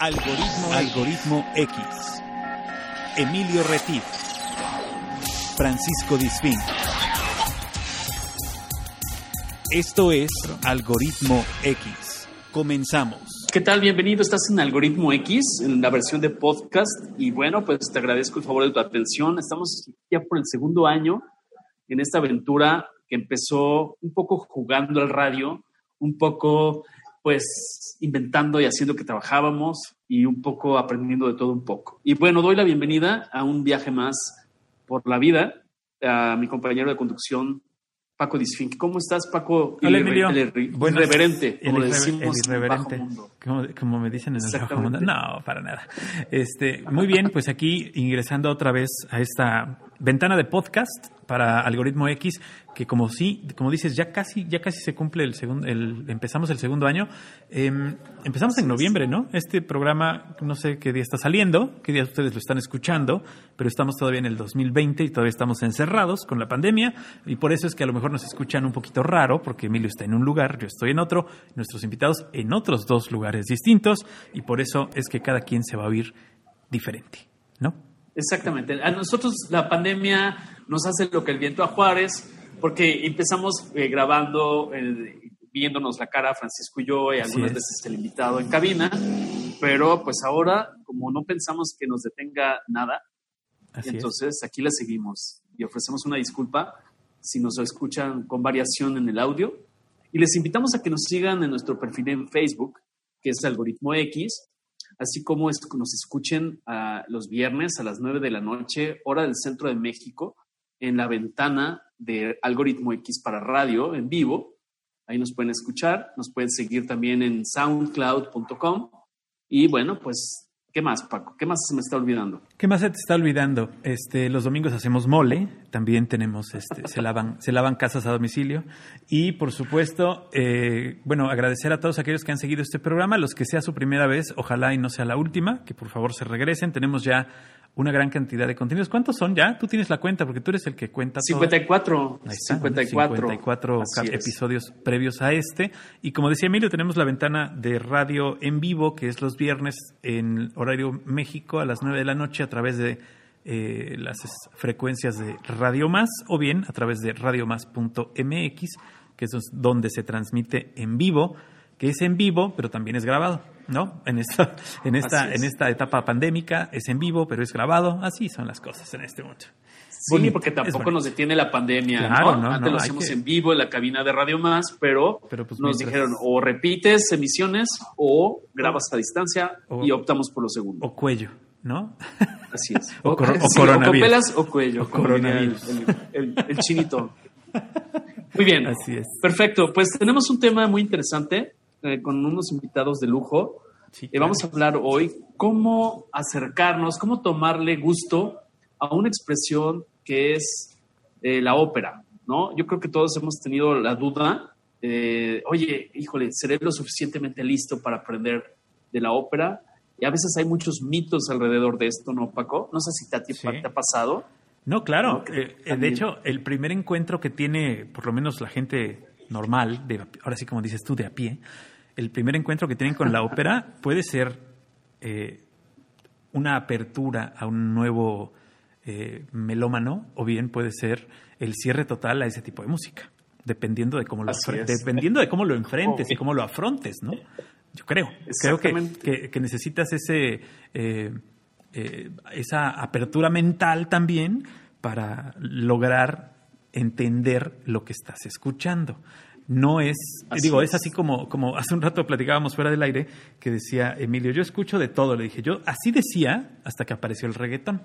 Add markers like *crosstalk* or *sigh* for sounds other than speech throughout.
Algoritmo, Algoritmo X. Emilio Retif. Francisco Disfín. Esto es Algoritmo X. Comenzamos. ¿Qué tal? Bienvenido. Estás en Algoritmo X, en la versión de podcast. Y bueno, pues te agradezco el favor de tu atención. Estamos ya por el segundo año en esta aventura que empezó un poco jugando al radio, un poco pues inventando y haciendo que trabajábamos y un poco aprendiendo de todo un poco. Y bueno, doy la bienvenida a un viaje más por la vida a mi compañero de conducción, Paco Disfink. ¿Cómo estás, Paco? Hola, Emilio. El, el, Buenas, irreverente, como el, decimos el irreverente, en el bajo mundo. Como, como, me dicen en el bajo mundo. No, para nada. Este, muy bien, pues aquí ingresando otra vez a esta ventana de podcast para Algoritmo X, que como sí, como dices, ya casi, ya casi se cumple el segundo, el, empezamos el segundo año. Eh, empezamos en noviembre, ¿no? Este programa, no sé qué día está saliendo, qué día ustedes lo están escuchando, pero estamos todavía en el 2020 y todavía estamos encerrados con la pandemia, y por eso es que a lo mejor nos escuchan un poquito raro, porque Emilio está en un lugar, yo estoy en otro, nuestros invitados en otros dos lugares distintos, y por eso es que cada quien se va a oír diferente, ¿no? Exactamente. A nosotros la pandemia nos hace lo que el viento a Juárez, porque empezamos eh, grabando, eh, viéndonos la cara Francisco y yo, y algunas veces el invitado en cabina, pero pues ahora, como no pensamos que nos detenga nada, Así entonces es. aquí la seguimos y ofrecemos una disculpa si nos escuchan con variación en el audio. Y les invitamos a que nos sigan en nuestro perfil en Facebook, que es Algoritmo X, así como es, nos escuchen a los viernes a las 9 de la noche, hora del centro de México, en la ventana de Algoritmo X para radio en vivo. Ahí nos pueden escuchar, nos pueden seguir también en soundcloud.com. Y bueno, pues, ¿qué más, Paco? ¿Qué más se me está olvidando? ¿Qué más se te está olvidando? Este, los domingos hacemos mole, también tenemos, este, se lavan, se lavan casas a domicilio. Y por supuesto, eh, bueno, agradecer a todos aquellos que han seguido este programa, los que sea su primera vez, ojalá y no sea la última, que por favor se regresen. Tenemos ya una gran cantidad de contenidos. ¿Cuántos son ya? Tú tienes la cuenta, porque tú eres el que cuenta 54. Todo. Ahí está, 54. 54 episodios previos a este. Y como decía Emilio, tenemos la ventana de radio en vivo, que es los viernes en horario México a las 9 de la noche a través de eh, las frecuencias de Radio Más o bien a través de radiomás.mx, que es donde se transmite en vivo, que es en vivo, pero también es grabado. ¿No? En esta, en esta, en esta etapa pandémica es en vivo, pero es grabado. Así son las cosas en este momento. Sí, bonito, porque tampoco nos detiene la pandemia. Claro, ¿no? no Antes no, lo hacíamos que... en vivo en la cabina de Radio Más, pero, pero pues nos mientras... dijeron o repites emisiones o grabas a distancia o, y optamos por lo segundo. O cuello, ¿no? Así es. *laughs* o, cor *laughs* sí, o coronavirus. O copelas o cuello. O coronavirus. El, el, el, el chinito. Muy bien. *laughs* Así es. Perfecto. Pues tenemos un tema muy interesante eh, con unos invitados de lujo. Sí, claro. eh, vamos a hablar hoy cómo acercarnos, cómo tomarle gusto a una expresión que es eh, la ópera, ¿no? Yo creo que todos hemos tenido la duda, oye, híjole, ¿seré lo suficientemente listo para aprender de la ópera? Y a veces hay muchos mitos alrededor de esto, ¿no, Paco? No sé si te, a ti sí. te ha pasado. No, claro. ¿no? Eh, de hecho, el primer encuentro que tiene, por lo menos la gente normal, de, ahora sí como dices tú, de a pie, el primer encuentro que tienen con la *laughs* ópera puede ser eh, una apertura a un nuevo eh, melómano o bien puede ser el cierre total a ese tipo de música, dependiendo de cómo lo, dependiendo de cómo lo *laughs* enfrentes y cómo lo afrontes, ¿no? Yo creo, creo que, que, que necesitas ese, eh, esa apertura mental también para lograr entender lo que estás escuchando no es, así digo, es. es así como, como hace un rato platicábamos fuera del aire que decía Emilio, yo escucho de todo, le dije, yo así decía hasta que apareció el reggaetón.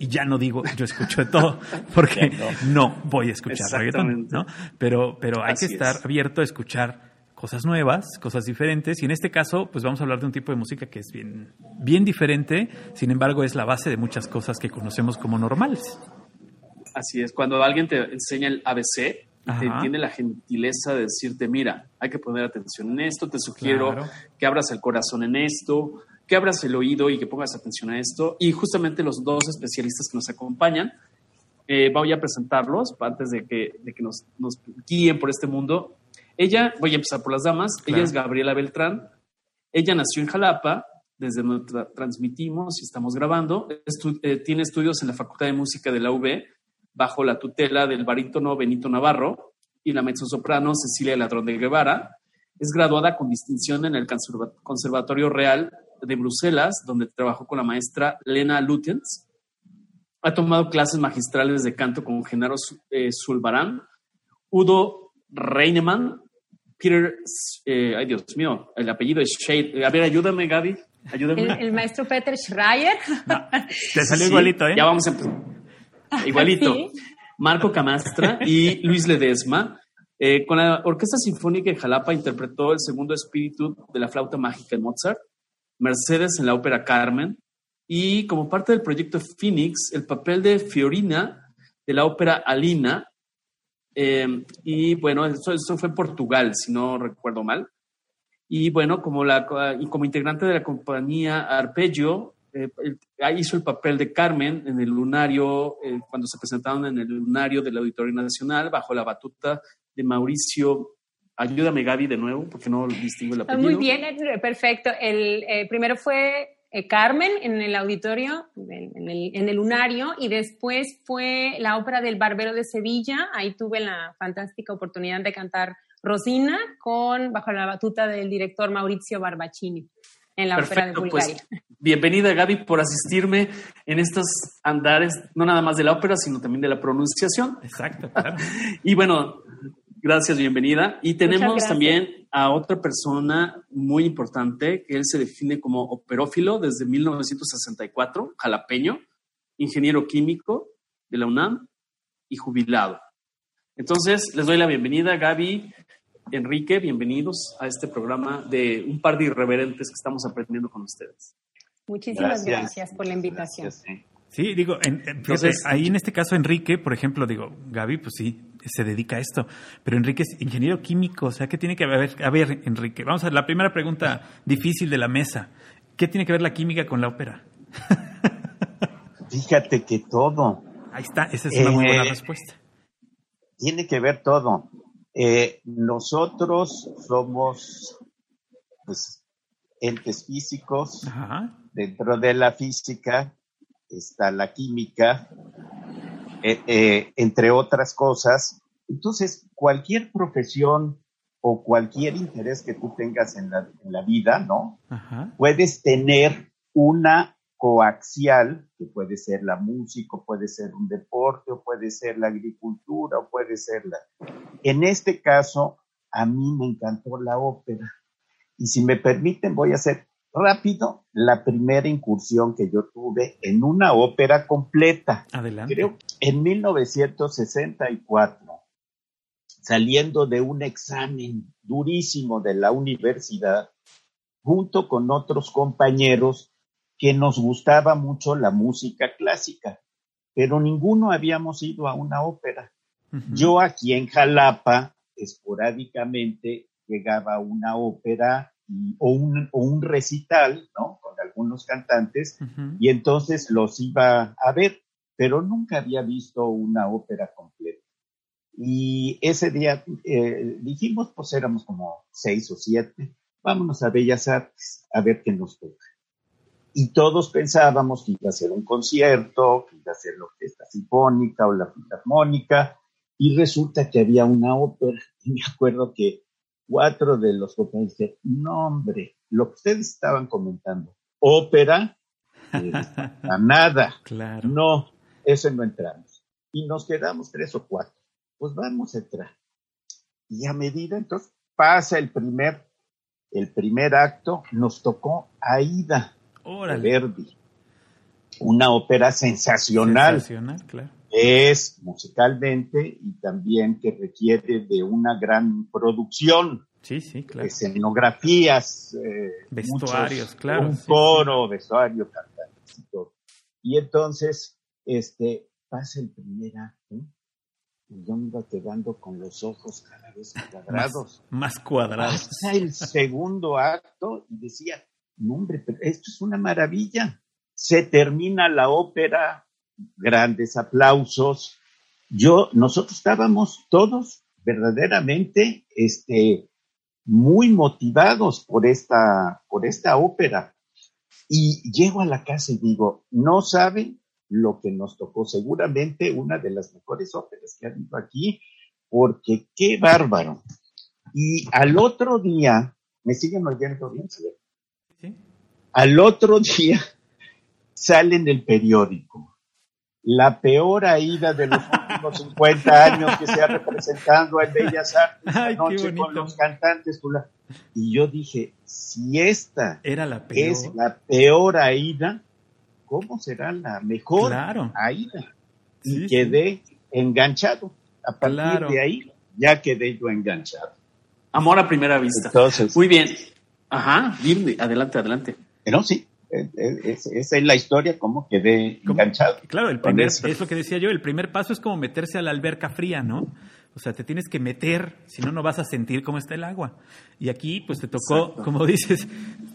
Y ya no digo, yo escucho de todo, *laughs* porque no, voy a escuchar reggaetón, ¿no? Pero, pero hay así que estar es. abierto a escuchar cosas nuevas, cosas diferentes, y en este caso, pues vamos a hablar de un tipo de música que es bien, bien diferente, sin embargo, es la base de muchas cosas que conocemos como normales. Así es, cuando alguien te enseña el ABC, te tiene la gentileza de decirte, mira, hay que poner atención en esto, te sugiero Claro. que abras el corazón en esto, que abras el oído y que pongas atención a esto. Y justamente los dos especialistas que nos acompañan, eh, voy a presentarlos antes de que, de que nos, nos guíen por este mundo. Ella, voy a empezar por las damas, Claro. ella es Gabriela Beltrán, ella nació en Jalapa, desde donde tra- transmitimos y estamos grabando. Estu- eh, tiene estudios en la Facultad de Música de la UB bajo la tutela del barítono Benito Navarro y la mezzosoprano Cecilia Ladrón de Guevara. Es graduada con distinción en el Conserva- Conservatorio Real de Bruselas, donde trabajó con la maestra Lena Lutens. Ha tomado clases magistrales de canto con Genaro eh, Zulbarán, Udo Reinemann, Peter, eh, ay Dios mío, el apellido es Shade. A ver, ayúdame, Gaby. Ayúdame. El, el maestro Peter Schreier. *laughs* Te salió Sí, igualito, ¿eh? Ya vamos a empezar. *laughs* Igualito. Sí. Marco Camastra *laughs* y Luis Ledesma. Eh, con la Orquesta Sinfónica de Jalapa interpretó el segundo espíritu de la flauta mágica de Mozart, Mercedes en la ópera Carmen, y como parte del proyecto Phoenix, el papel de Fiorina de la ópera Alina. Eh, y bueno, eso, eso fue en Portugal, si no recuerdo mal. Y bueno, como, la, como integrante de la compañía Arpeggio, eh, ahí hizo el papel de Carmen en el lunario, eh, cuando se presentaron en el lunario del Auditorio Nacional, bajo la batuta de Mauricio. Ayúdame, Gaby, de nuevo, porque no distingo el Ah, apellido. Muy bien, eh, perfecto. El eh, primero fue eh, Carmen en el auditorio, en, el, en el lunario, y después fue la ópera del Barbero de Sevilla. Ahí tuve la fantástica oportunidad de cantar Rosina con bajo la batuta del director Maurizio Barbaccini en la ópera de Perfecto, pues bienvenida Gaby por asistirme en estos andares, no nada más de la ópera, sino también de la pronunciación. Exacto, claro. *laughs* Y bueno, gracias, bienvenida. Y tenemos también a otra persona muy importante, que él se define como operófilo desde 1964, jalapeño, ingeniero químico de la UNAM y jubilado. Entonces, les doy la bienvenida, Gaby, Enrique, bienvenidos a este programa de un par de irreverentes que estamos aprendiendo con ustedes. Muchísimas gracias, por la invitación. Gracias, sí. Sí, digo, en- en- fíjate, Entonces- ahí en este caso Enrique, por ejemplo, digo, Gaby, pues sí, se dedica a esto, pero Enrique es ingeniero químico, o sea, ¿qué tiene que ver? A ver, Enrique, vamos a la primera pregunta difícil de la mesa. ¿Qué tiene que ver la química con la ópera? *laughs* Fíjate que todo, Ahí está, esa es una muy buena Eh, respuesta. tiene que ver todo. Eh, nosotros somos pues, entes físicos. Ajá. Dentro de la física está la química, eh, eh, entre otras cosas. Entonces, cualquier profesión o cualquier interés que tú tengas en la, en la vida, ¿no? Ajá. puedes tener una coaxial, que puede ser la música, puede ser un deporte, o puede ser la agricultura, o puede ser la... En este caso, a mí me encantó la ópera. Y si me permiten, voy a hacer rápido la primera incursión que yo tuve en una ópera completa. Adelante. Creo en 1964, saliendo de un examen durísimo de la universidad, junto con otros compañeros que nos gustaba mucho la música clásica, pero ninguno habíamos ido a una ópera. Yo aquí en Jalapa, esporádicamente, llegaba una ópera y- o, un, o un recital, ¿no? Con algunos cantantes, y entonces los iba a ver, pero nunca había visto una ópera completa. Y ese día eh, dijimos, pues éramos como seis o siete, vámonos a Bellas Artes a ver qué nos toca. Y todos pensábamos que iba a ser un concierto, que iba a ser la orquesta sinfónica o la filarmónica, y resulta que había una ópera. Y me acuerdo que cuatro de los compañeros dijeron, no hombre, lo que ustedes estaban comentando, ópera, *laughs* eh, a nada, Claro. no, eso no entramos. Y nos quedamos tres o cuatro. Pues vamos a entrar. Y a medida, entonces, pasa el primer, el primer acto, nos tocó Aida Órale. Verdi. Una ópera sensacional. Sensacional, claro. Es musicalmente y también que requiere de una gran producción Sí, sí, claro. escenografías, eh, Vestuarios, muchos, claro, un sí, coro, vestuario, cantantes y todo. Y entonces, este, pasa el primer acto y yo me iba quedando con los ojos cada vez cuadrados. Más cuadrados. Pasa el segundo acto y decía, no hombre, pero esto es una maravilla. Se termina la ópera, grandes aplausos. Yo, nosotros estábamos todos verdaderamente, este, muy motivados por esta, por esta ópera. Y llego a la casa y digo, no saben lo que nos tocó, seguramente una de las mejores óperas que ha habido aquí, porque qué bárbaro. Y al otro día, ¿me siguen oyendo bien? ¿Sí? Al otro día *laughs* sale en el periódico la peor aída de los últimos 50 años que se ha representado en Bellas Artes Ay, noche con los cantantes. Y yo dije, si esta Era la peor. es la peor Aida, ¿cómo será la mejor Aida? Y quedé enganchado. A partir de ahí ya quedé yo enganchado. Amor a primera vista. Entonces, Muy bien. Ajá, adelante, adelante. No, sí, esa es la historia, como quedé enganchado. Claro, el primer, es lo que decía yo, el primer paso es como meterse a la alberca fría, ¿no? O sea, te tienes que meter, si no, no vas a sentir cómo está el agua. Y aquí, pues te tocó, como dices,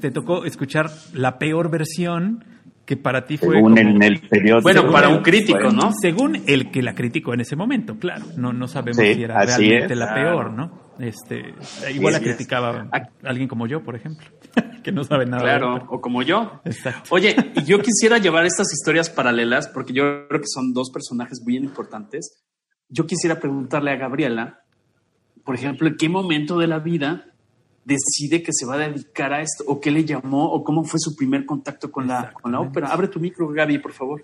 te tocó escuchar la peor versión que para ti fue. Según en el periodo. Bueno, para un crítico, ¿no? Según el que la criticó en ese momento, claro. No, no sabemos si era realmente la peor, ¿no? Este, igual la criticaba alguien como yo, por ejemplo, *laughs* que no sabe nada. Claro, o como yo. Oye, y yo quisiera llevar estas historias paralelas porque yo creo que son dos personajes muy importantes. Yo quisiera preguntarle a Gabriela, por ejemplo, ¿en qué momento de la vida decide que se va a dedicar a esto? ¿O qué le llamó? ¿O cómo fue su primer contacto con, la, con la ópera? Abre tu micro, Gaby, por favor.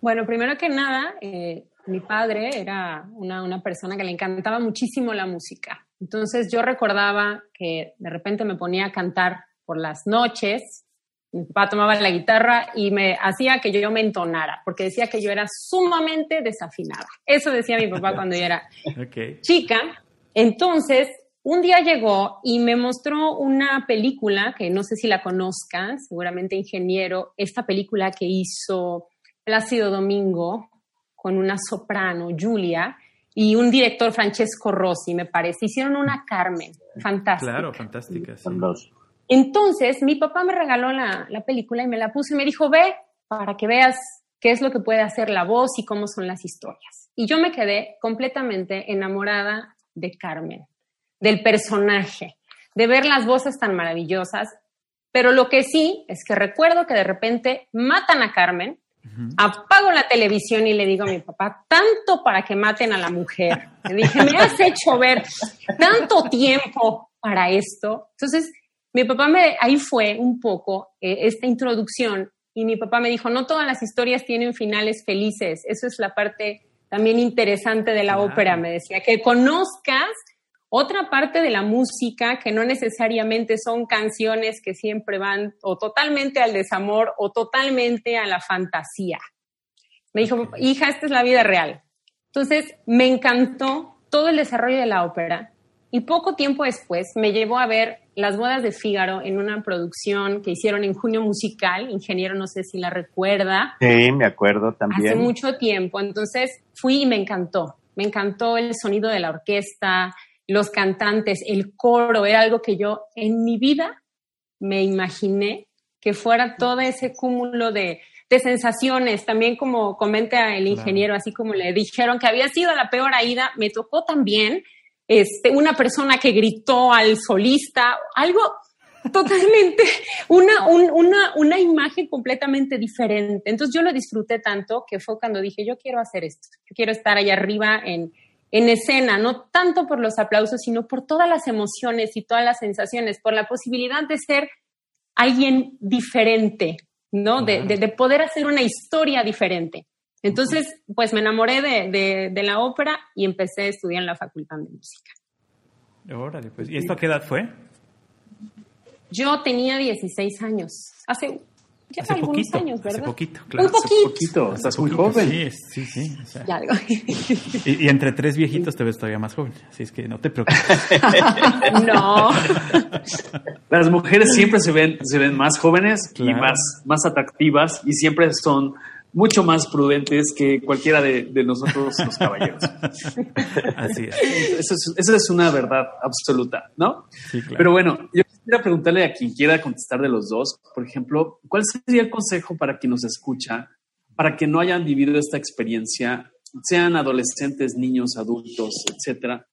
Bueno, primero que nada, eh, mi padre era una, una, persona que le encantaba muchísimo la música. Entonces yo recordaba que de repente me ponía a cantar por las noches. Mi papá tomaba la guitarra y me hacía que yo me entonara, porque decía que yo era sumamente desafinada. Eso decía mi papá cuando yo era *laughs* chica. Entonces, un día llegó y me mostró una película que no sé si la conozcan, seguramente ingeniero, esta película que hizo Plácido Domingo, con una soprano, Julia, y un director, Francesco Rossi, me parece. Hicieron una Carmen, fantástica. Claro, fantástica. Entonces, mi papá me regaló la, la, película y me la puse y me dijo, ve para que veas qué es lo que puede hacer la voz y cómo son las historias. Y yo me quedé completamente enamorada de Carmen, del personaje, de ver las voces tan maravillosas. Pero lo que sí es que recuerdo que de repente matan a Carmen Apago la televisión y le digo a mi papá, tanto para que maten a la mujer. Le dije, me has hecho ver tanto tiempo para esto. Entonces, mi papá me, ahí fue un poco eh, esta introducción y mi papá me dijo, no todas las historias tienen finales felices. Eso es la parte también interesante de la ópera, me decía, que conozcas otra parte de la música que no necesariamente son canciones que siempre van o totalmente al desamor o totalmente a la fantasía. Me dijo, hija, esta es la vida real. Entonces, me encantó todo el desarrollo de la ópera y poco tiempo después me llevó a ver Las bodas de Fígaro en una producción que hicieron en junio musical. Ingeniero, no sé si la recuerda. Sí, me acuerdo también. Hace mucho tiempo. Entonces fui y me encantó. Me encantó el sonido de la orquesta, los cantantes, el coro, era algo que yo en mi vida me imaginé que fuera todo ese cúmulo de, sensaciones. También como comenta el ingeniero, así como le dijeron que había sido la peor ida, me tocó también este, una persona que gritó al solista, algo totalmente, *laughs* una, una, una imagen completamente diferente. Entonces yo lo disfruté tanto que fue cuando dije, yo quiero hacer esto, yo quiero estar allá arriba en, en escena, no tanto por los aplausos, sino por todas las emociones y todas las sensaciones, por la posibilidad de ser alguien diferente, ¿no? De, poder hacer una historia diferente. Entonces, pues me enamoré de, la ópera y empecé a estudiar en la Facultad de Música. Órale, pues. ¿Y esto a qué edad fue? Yo tenía 16 años, hace ya hace algunos poquito, años, ¿verdad? Hace poquito, claro. Un poquito. Hace poquito, estás muy joven. Sí, sí, sí. ya y, y, entre tres viejitos te ves todavía más joven, así es que no te preocupes. *laughs* no. Las mujeres siempre se ven, se ven más jóvenes y más, más atractivas y siempre son mucho más prudentes que cualquiera de, de nosotros los caballeros. *laughs* Así es. Eso, es. eso es una verdad absoluta, ¿no? Sí, claro. Pero bueno, yo quisiera preguntarle a quien quiera contestar de los dos, por ejemplo, ¿cuál sería el consejo para quien nos escucha para que no hayan vivido esta experiencia, sean adolescentes, niños, adultos, etcétera?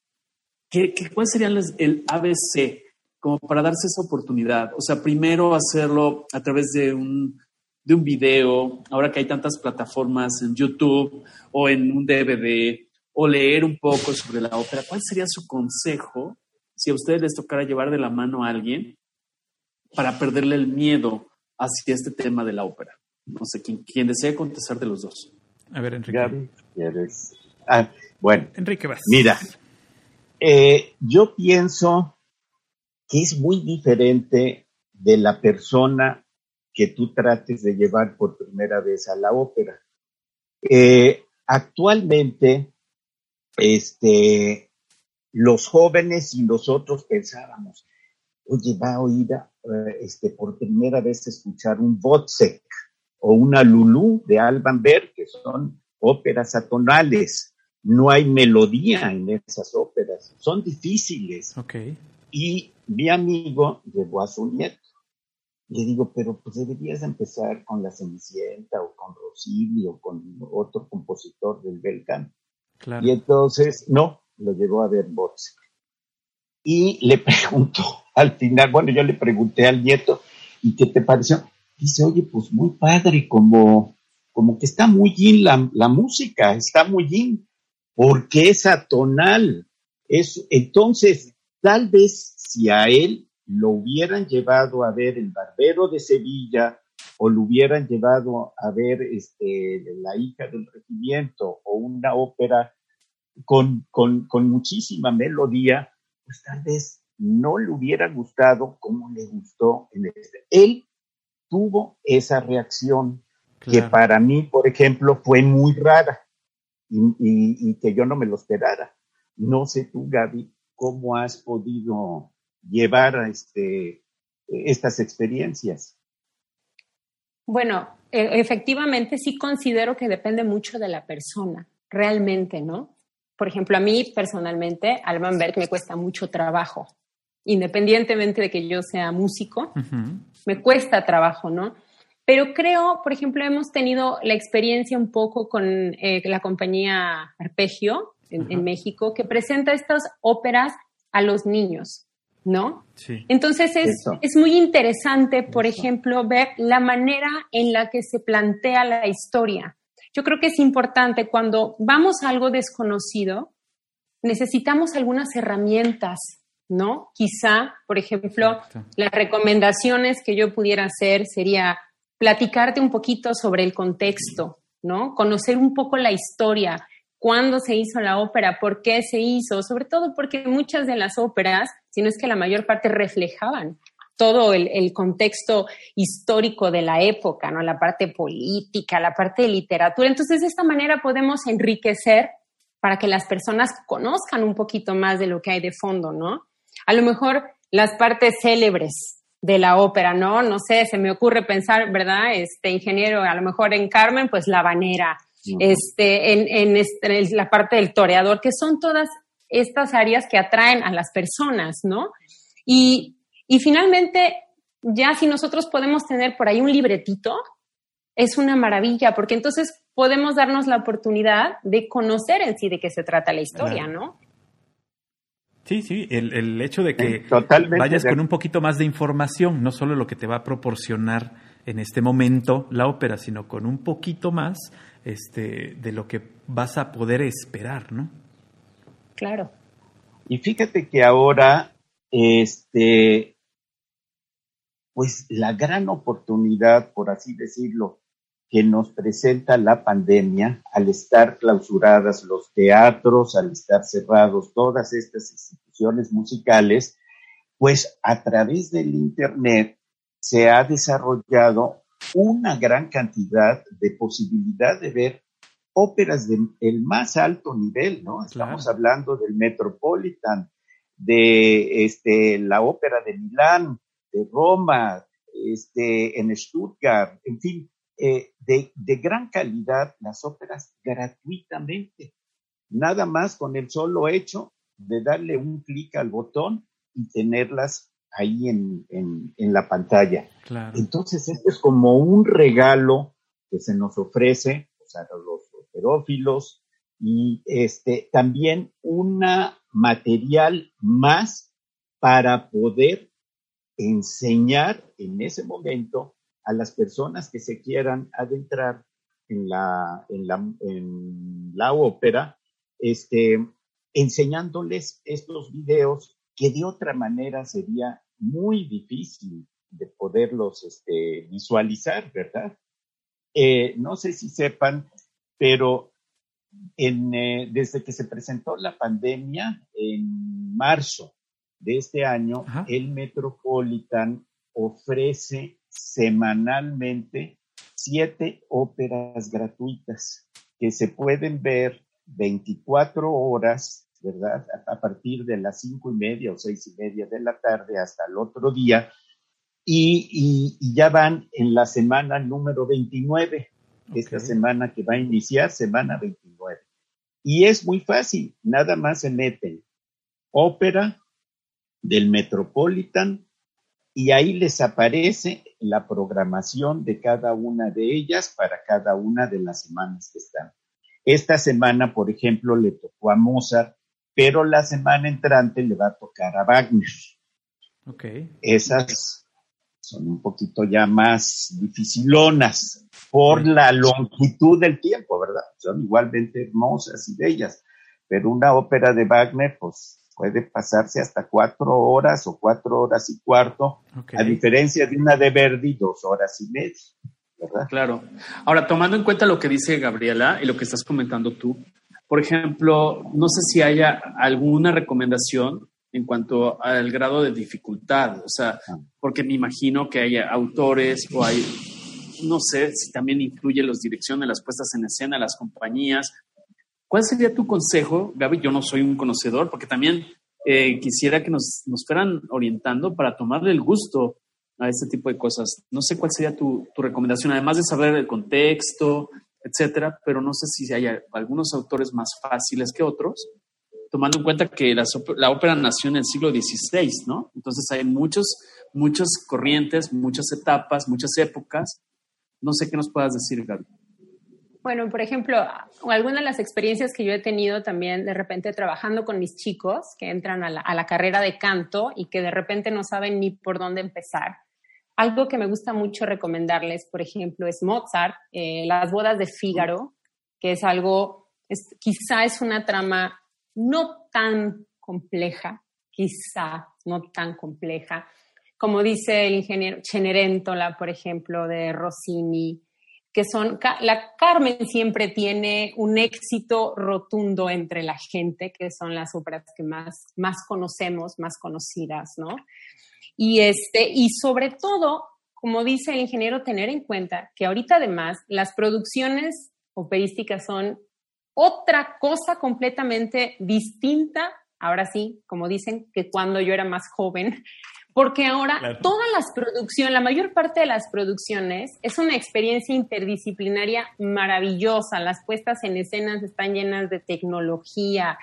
¿Qué, qué, cuál sería el ABC como para darse esa oportunidad. O sea, primero hacerlo a través de un, de un video, ahora que hay tantas plataformas en YouTube o en un DVD, o leer un poco sobre la ópera. ¿Cuál sería su consejo si a ustedes les tocara llevar de la mano a alguien para perderle el miedo hacia este tema de la ópera? No sé, quien, desee contestar de los dos. A ver, Enrique. Ah, bueno. Enrique, vas. Mira, eh, yo pienso que es muy diferente de la persona que tú trates de llevar por primera vez a la ópera. Eh, actualmente, este, los jóvenes y nosotros pensábamos, oye, va a oír eh, este, por primera vez escuchar un Wozzeck o una Lulú de Alban Berg, que son óperas atonales. No hay melodía en esas óperas, son difíciles. Okay. Y mi amigo llevó a su nieto. Le digo, pero pues deberías empezar con La Cenicienta o con Rossini o con otro compositor del Belcan. Y entonces, no, lo llevó a ver Box. Y le *laughs* preguntó al final, bueno, yo le pregunté al nieto, ¿y qué te pareció? Dice, oye, pues muy padre, como, como que está muy in la, música, está muy in, porque es atonal. Es, entonces, tal vez si a él lo hubieran llevado a ver el Barbero de Sevilla o lo hubieran llevado a ver este, La hija del regimiento o una ópera con, con, con muchísima melodía, pues tal vez no le hubiera gustado como le gustó en este. Él tuvo esa reacción que para mí, por ejemplo, fue muy rara y, y, y, que yo no me lo esperara. No sé tú, Gaby, cómo has podido llevar a este, estas experiencias. Bueno, e, efectivamente sí considero que depende mucho de la persona, realmente, ¿no? Por ejemplo, a mí personalmente, Alban Berg me cuesta mucho trabajo, independientemente de que yo sea músico, me cuesta trabajo, ¿no? Pero creo, por ejemplo, hemos tenido la experiencia un poco con eh, la compañía Arpegio en, en, México, que presenta estas óperas a los niños. ¿no? Sí. Entonces es, es, muy interesante, por ejemplo, ver la manera en la que se plantea la historia. Yo creo que es importante cuando vamos a algo desconocido, necesitamos algunas herramientas, ¿no? Quizá, por ejemplo, las recomendaciones que yo pudiera hacer sería platicarte un poquito sobre el contexto, ¿no? Conocer un poco la historia, cuándo se hizo la ópera, por qué se hizo, sobre todo porque muchas de las óperas, si no es que la mayor parte reflejaban todo el, contexto histórico de la época, ¿no? La parte política, la parte de literatura. Entonces, de esta manera podemos enriquecer para que las personas conozcan un poquito más de lo que hay de fondo, ¿no? A lo mejor las partes célebres de la ópera, ¿no? No sé, se me ocurre pensar, ¿verdad? Este ingeniero, a lo mejor en Carmen, pues la banera, este, en, en, la parte del toreador, que son todas estas áreas que atraen a las personas, ¿no? Y, y finalmente, ya si nosotros podemos tener por ahí un libretito, es una maravilla, porque entonces podemos darnos la oportunidad de conocer en sí de qué se trata la historia, ¿no? Sí, sí, el, el hecho de que vayas con un poquito más de información, no solo lo que te va a proporcionar en este momento la ópera, sino con un poquito más este, de lo que vas a poder esperar, ¿no? Claro. Y fíjate que ahora, este, pues la gran oportunidad, por así decirlo, que nos presenta la pandemia al estar clausuradas los teatros, al estar cerrados todas estas instituciones musicales, pues a través del Internet se ha desarrollado una gran cantidad de posibilidad de ver óperas del más alto nivel, ¿no? Estamos hablando del Metropolitan, de este, la ópera de Milán, de Roma, este, en Stuttgart, en fin, eh, de, de gran calidad las óperas gratuitamente. Nada más con el solo hecho de darle un clic al botón y tenerlas ahí en, en, la pantalla. Entonces, esto es como un regalo que se nos ofrece a los operófilos y este, también un material más para poder enseñar en ese momento a las personas que se quieran adentrar en la, en la, en la ópera, este, enseñándoles estos videos que de otra manera sería muy difícil de poderlos este, visualizar, ¿verdad? Eh, no sé si sepan, pero en, eh, desde que se presentó la pandemia en marzo de este año, el Metropolitan ofrece semanalmente siete óperas gratuitas que se pueden ver 24 horas, ¿verdad? A, partir de las cinco y media o seis y media de la tarde hasta el otro día. Y, ya van en la semana número 29, esta semana que va a iniciar, semana 29. Y es muy fácil, nada más se meten ópera del Metropolitan y ahí les aparece la programación de cada una de ellas para cada una de las semanas que están. Esta semana, por ejemplo, le tocó a Mozart, pero la semana entrante le va a tocar a Wagner. Okay. Esas son un poquito ya más dificilonas por la longitud del tiempo, ¿verdad? Son igualmente hermosas y bellas, pero una ópera de Wagner, pues puede pasarse hasta cuatro horas o cuatro horas y cuarto, a diferencia de una de Verdi, dos horas y media. ¿verdad? Claro. Ahora, tomando en cuenta lo que dice Gabriela y lo que estás comentando tú, por ejemplo, no sé si haya alguna recomendación en cuanto al grado de dificultad, o sea, ah. porque me imagino que haya autores o hay, no sé si también influye las direcciones, las puestas en escena, las compañías, ¿Cuál sería tu consejo, Gaby? Yo no soy un conocedor, porque también eh, quisiera que nos, nos fueran orientando para tomarle el gusto a este tipo de cosas. No sé cuál sería tu, tu recomendación, además de saber el contexto, etcétera, pero no sé si hay algunos autores más fáciles que otros, tomando en cuenta que la, la ópera nació en el siglo XVI, ¿no? Entonces hay muchos, muchas corrientes, muchas etapas, muchas épocas. No sé qué nos puedas decir, Gaby. Bueno, por ejemplo, algunas de las experiencias que yo he tenido también de repente trabajando con mis chicos que entran a la, carrera de canto y que de repente no saben ni por dónde empezar. Algo que me gusta mucho recomendarles, por ejemplo, es Mozart, eh, Las bodas de Fígaro, que es algo, quizá es una trama no tan compleja, quizá no tan compleja, como dice el ingeniero Cenerentola, por ejemplo, de Rossini, que son, la Carmen siempre tiene un éxito rotundo entre la gente, que son las óperas que más, más conocemos, más conocidas, ¿no? Y, este, y sobre todo, como dice el ingeniero, tener en cuenta que ahorita además las producciones operísticas son otra cosa completamente distinta, ahora sí, como dicen, que cuando yo era más joven, porque ahora todas las producciones, la mayor parte de las producciones es una experiencia interdisciplinaria maravillosa. Las puestas en escenas están llenas de tecnología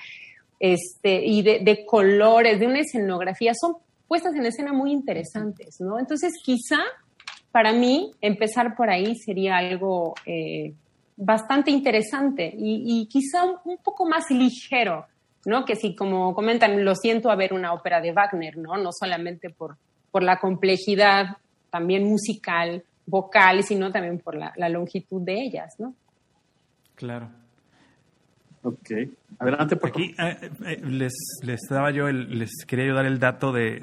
este, y de, colores, de una escenografía. Son puestas en escena muy interesantes, ¿no? Entonces, quizá para mí empezar por ahí sería algo eh, bastante interesante y, quizá un poco más ligero ¿no? Que si, como comentan, lo siento a ver una ópera de Wagner, ¿no? No solamente por, por la complejidad también musical, vocal, sino también por la, longitud de ellas, ¿no? Claro. Ok. Adelante, por Aquí eh, eh, les, les daba yo, les quería yo dar el dato de,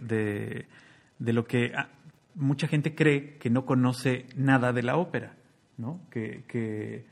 de, lo que ah, mucha gente cree que no conoce nada de la ópera, ¿no? Que, que,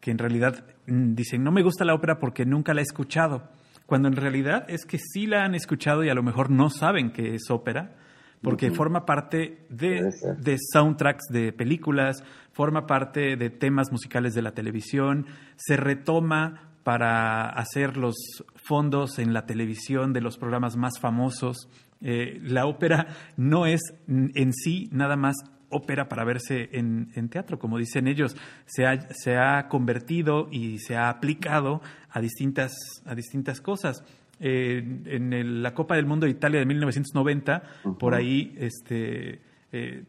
que en realidad mm, dicen, no me gusta la ópera porque nunca la he escuchado cuando en realidad es que sí la han escuchado y a lo mejor no saben que es ópera, porque forma parte de, de, soundtracks de películas, forma parte de temas musicales de la televisión, se retoma para hacer los fondos en la televisión de los programas más famosos. Eh, la ópera no es en sí nada más ópera para verse en, teatro, como dicen ellos, se ha, se ha, convertido y se ha aplicado a distintas, a distintas cosas. Eh, en la Copa del Mundo de Italia de 1990, por ahí este, eh,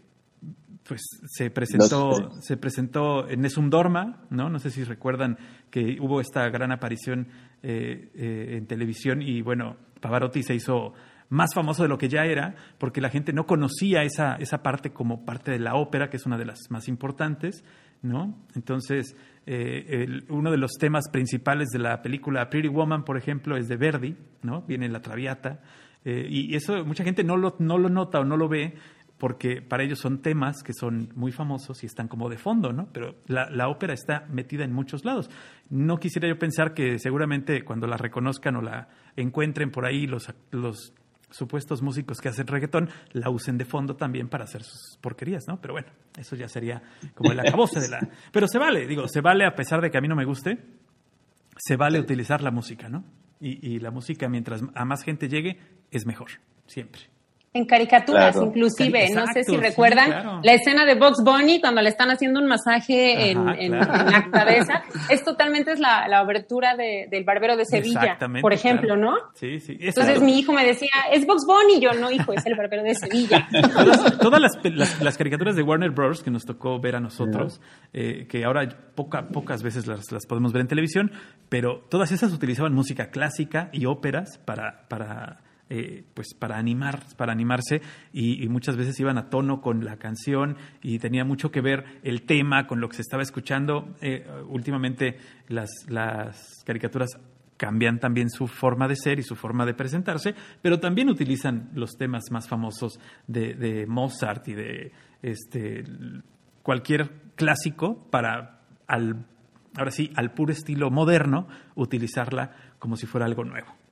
pues se presentó, se presentó en Nessun Dorma, ¿no? No sé si recuerdan que hubo esta gran aparición eh, en televisión y bueno, Pavarotti se hizo más famoso de lo que ya era, porque la gente no conocía esa, esa parte como parte de la ópera, que es una de las más importantes, ¿no? Entonces, eh, uno de los temas principales de la película Pretty Woman, por ejemplo, es de Verdi, ¿no? Viene la Traviata, eh, y eso mucha gente no lo, no lo nota o no lo ve, porque para ellos son temas que son muy famosos y están como de fondo, ¿no? Pero la, ópera está metida en muchos lados. No quisiera yo pensar que seguramente cuando la reconozcan o la encuentren por ahí los, los supuestos músicos que hacen reggaetón la usen de fondo también para hacer sus porquerías, ¿no? Pero bueno, eso ya sería como el acabose de la... *laughs* Pero se vale, digo, se vale a pesar de que a mí no me guste, se vale utilizar la música, ¿no? Y, y la música mientras a más gente llegue es mejor, siempre en caricaturas inclusive. no sé si recuerdan la escena de Box Bunny cuando le están haciendo un masaje en, la cabeza. Es totalmente es la, la abertura de, del Barbero de Sevilla, por ejemplo, ¿no? Sí, sí. Entonces mi hijo me decía, es Box Bunny. Yo, no, hijo, es el Barbero de Sevilla. Todas, las, las, caricaturas de Warner Bros. que nos tocó ver a nosotros, eh, que ahora poca, pocas veces las, las podemos ver en televisión, pero todas esas utilizaban música clásica y óperas para... para eh, pues para animar, para animarse y, muchas veces iban a tono con la canción y tenía mucho que ver el tema con lo que se estaba escuchando. Eh, últimamente las, las caricaturas cambian también su forma de ser y su forma de presentarse, pero también utilizan los temas más famosos de, Mozart y de este cualquier clásico para al ahora sí al puro estilo moderno utilizarla como si fuera algo nuevo.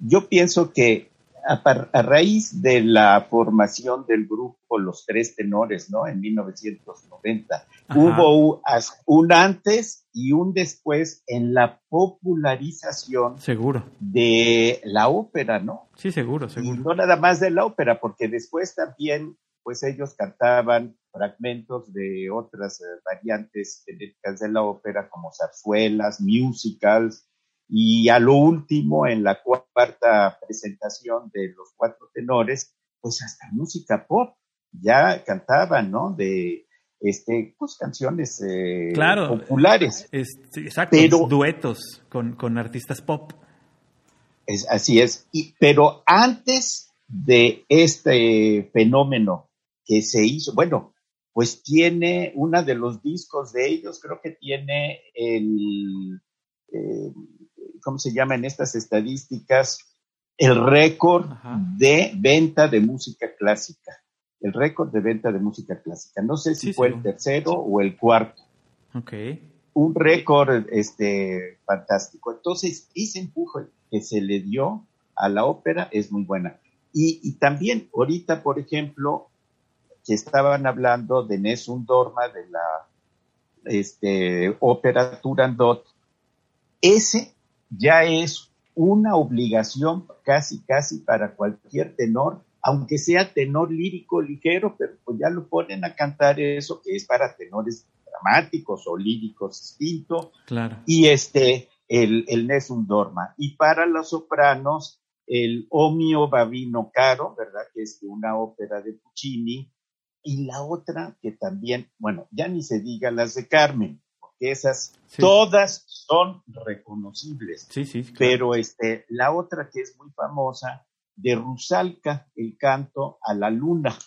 Yo pienso que a, raíz de la formación del grupo Los Tres Tenores, ¿no? En 1990, hubo un antes y un después en la popularización seguro. de la ópera, ¿no? Sí, seguro, seguro. Y no nada más de la ópera, porque después también, pues ellos cantaban fragmentos de otras eh, variantes genéticas de la ópera, como zarzuelas, musicals, y a lo último, en la cuarta presentación de los cuatro tenores, pues hasta música pop ya cantaban, ¿no? De este, pues canciones eh, populares. exacto, duetos con, con, artistas pop. Es, así es. Y, pero antes de este fenómeno que se hizo, bueno, pues tiene uno de los discos de ellos, creo que tiene el, eh, ¿cómo se llama en estas estadísticas? El récord de venta de música clásica. El récord de venta de música clásica. No sé si fue el tercero o el cuarto. Ok. Un récord este, fantástico. Entonces, ese empuje que se le dio a la ópera es muy buena. Y, también ahorita, por ejemplo, que estaban hablando de Nessun Dorma, de la este, ópera Turandot, ese ya es una obligación casi, casi para cualquier tenor, aunque sea tenor lírico ligero, pero pues ya lo ponen a cantar eso que es para tenores dramáticos o líricos distinto. Claro. Y este, el, el Nessun Dorma. Y para los sopranos, el Omio Babino Caro, ¿verdad? Que es una ópera de Puccini. Y la otra que también, bueno, ya ni se diga las de Carmen esas todas son reconocibles. Sí, sí, Pero este, la otra que es muy famosa, de Rusalka, el canto a la luna,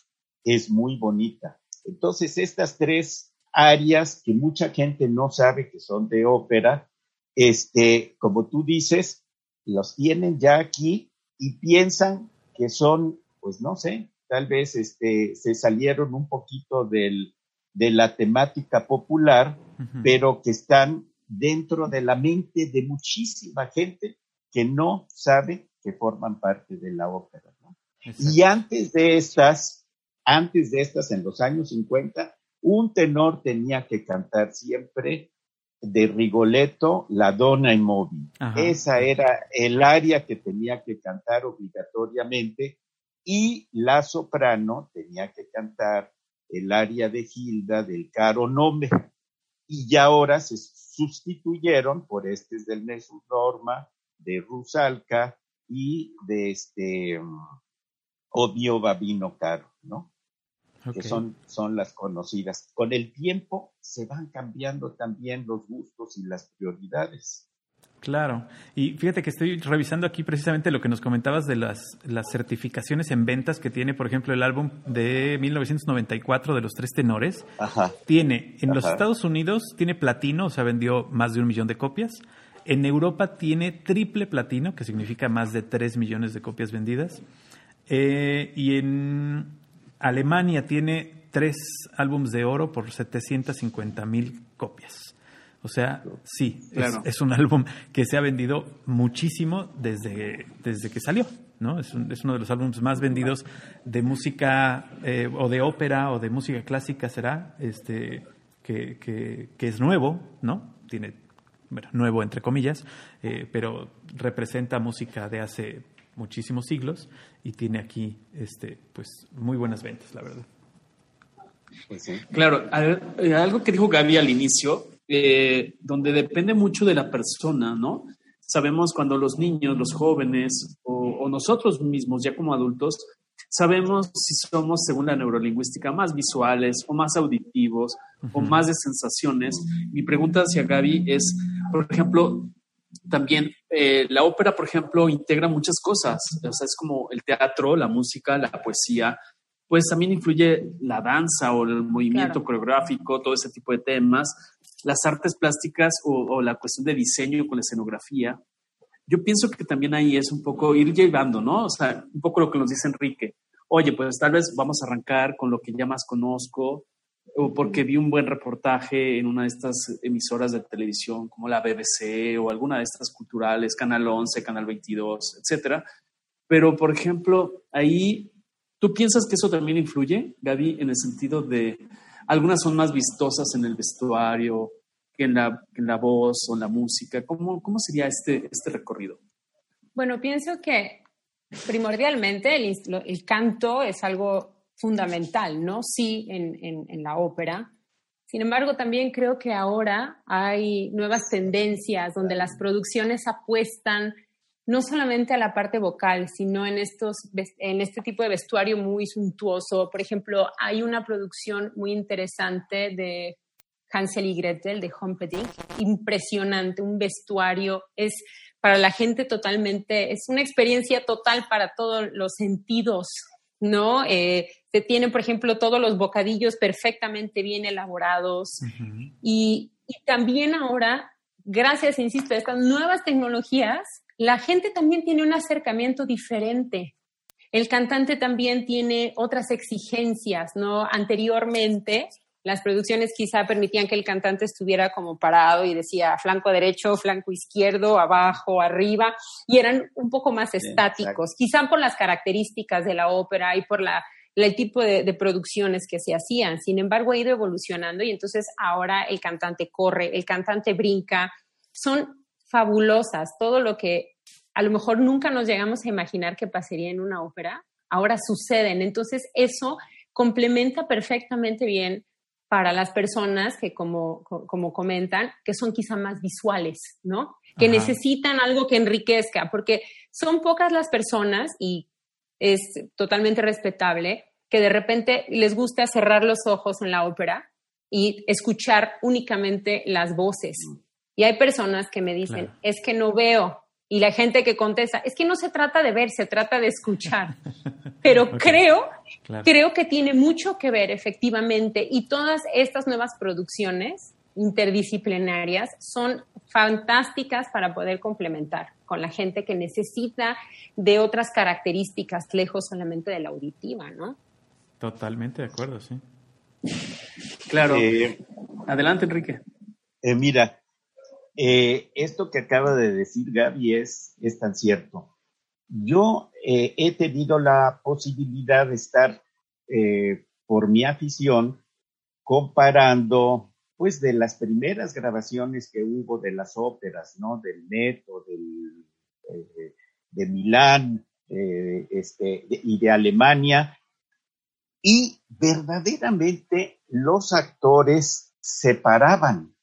es muy bonita. Entonces, estas tres áreas que mucha gente no sabe que son de ópera, este, como tú dices, los tienen ya aquí y piensan que son, pues no sé, tal vez este, se salieron un poquito del, de la temática popular pero que están dentro de la mente de muchísima gente que no sabe que forman parte de la ópera. Y antes de estas, antes de estas, en los años 50, un tenor tenía que cantar siempre de Rigoletto la donna immobile. Esa era el área que tenía que cantar obligatoriamente y la soprano tenía que cantar el área de Gilda del caro nombre y ya ahora se sustituyeron por este del Nessun Norma, de Rusalka y de este um, Odio Babino Caro, ¿no? Que son, son las conocidas. Con el tiempo se van cambiando también los gustos y las prioridades. Claro, y fíjate que estoy revisando aquí precisamente lo que nos comentabas de las, las certificaciones en ventas que tiene, por ejemplo, el álbum de 1994 de los Tres Tenores. Ajá. Tiene, en los. Estados Unidos tiene platino, o sea, vendió más de un millón de copias. En Europa tiene triple platino, que significa más de tres millones de copias vendidas. Eh, y en Alemania tiene tres álbumes de oro por 750 mil copias. O sea, sí, es- Claro. es, un *laughs* álbum que se ha vendido muchísimo desde, desde que salió. ¿no? Es, un- es uno de los álbumes más vendidos de música eh, o de ópera o de música clásica será, este, que, que- que es nuevo, ¿no? Tiene, bueno, nuevo entre comillas, eh, pero representa música de hace muchísimos siglos y tiene aquí, este, pues, muy buenas ventas, la verdad. Pues sí. Claro, eh, algo que dijo Gaby al inicio, eh, donde depende mucho de la persona, ¿no? Sabemos cuando los niños, los jóvenes o, o nosotros mismos ya como adultos, sabemos si somos, según la neurolingüística, más visuales o más auditivos o más de sensaciones. Mi pregunta hacia Gaby es, por ejemplo, también eh, la ópera, por ejemplo, integra muchas cosas. O sea, es como el teatro, la música, la poesía. Pues también influye la danza o el movimiento Claro. coreográfico, todo ese tipo de temas, las artes plásticas o, la cuestión de diseño con la escenografía. Yo pienso que también ahí es un poco ir llevando, ¿no? O sea, un poco lo que nos dice Enrique. Oye, pues tal vez vamos a arrancar con lo que ya más conozco, o porque vi un buen reportaje en una de estas emisoras de televisión como la BBC o alguna de estas culturales, Canal 11, Canal 22, etcétera. Pero, por ejemplo, ahí, ¿tú piensas que eso también influye, Gaby, en el sentido de algunas son más vistosas en el vestuario que en la, que en la voz o en la música? ¿Cómo, cómo sería este, este recorrido? Bueno, pienso que primordialmente el, el canto es algo fundamental, ¿no? Sí, en, en- en la ópera. Sin embargo, también creo que ahora hay nuevas tendencias donde las producciones apuestan no solamente a la parte vocal, sino en, estos, en este tipo de vestuario muy suntuoso. Por ejemplo, hay una producción muy interesante de Hansel y Gretel de Humperdinck, impresionante, un vestuario, es para la gente totalmente, es una experiencia total para todos los sentidos, ¿no? Eh, se tienen, por ejemplo, todos los bocadillos perfectamente bien elaborados y, y también ahora, gracias, insisto, a estas nuevas tecnologías, la gente también tiene un acercamiento diferente. El cantante también tiene otras exigencias, ¿no? Anteriormente, las producciones quizá permitían que el cantante estuviera como parado y decía flanco derecho, flanco izquierdo, abajo, arriba, y eran un poco más estáticos, quizá por las características de la ópera y por la, el tipo de, de producciones que se hacían. Sin embargo, ha ido evolucionando y entonces ahora el cantante corre, el cantante brinca. Son fabulosas, todo lo que a lo mejor nunca nos llegamos a imaginar que pasaría en una ópera, ahora suceden. Entonces, eso complementa perfectamente bien para las personas que, como, co- como comentan, que son quizá más visuales, ¿no? Que Ajá. necesitan algo que enriquezca, porque son pocas las personas y es totalmente respetable que de repente les gusta cerrar los ojos en la ópera y escuchar únicamente las voces. Y hay personas que me dicen, Claro. es que no veo. Y la gente que contesta, es que no se trata de ver, se trata de escuchar. *laughs* Pero creo, Claro. creo que tiene mucho que ver efectivamente. Y todas estas nuevas producciones interdisciplinarias son fantásticas para poder complementar con la gente que necesita de otras características lejos solamente de la auditiva, ¿no? Totalmente de acuerdo, sí. Claro. Eh, Adelante, Enrique. eh, mira, eh, esto que acaba de decir Gaby es, es tan cierto. Yo eh, he tenido la posibilidad de estar, eh, por mi afición, comparando, pues, de las primeras grabaciones que hubo de las óperas, ¿no? Del Neto, del, de Milán este, y de Alemania. Y verdaderamente los actores se paraban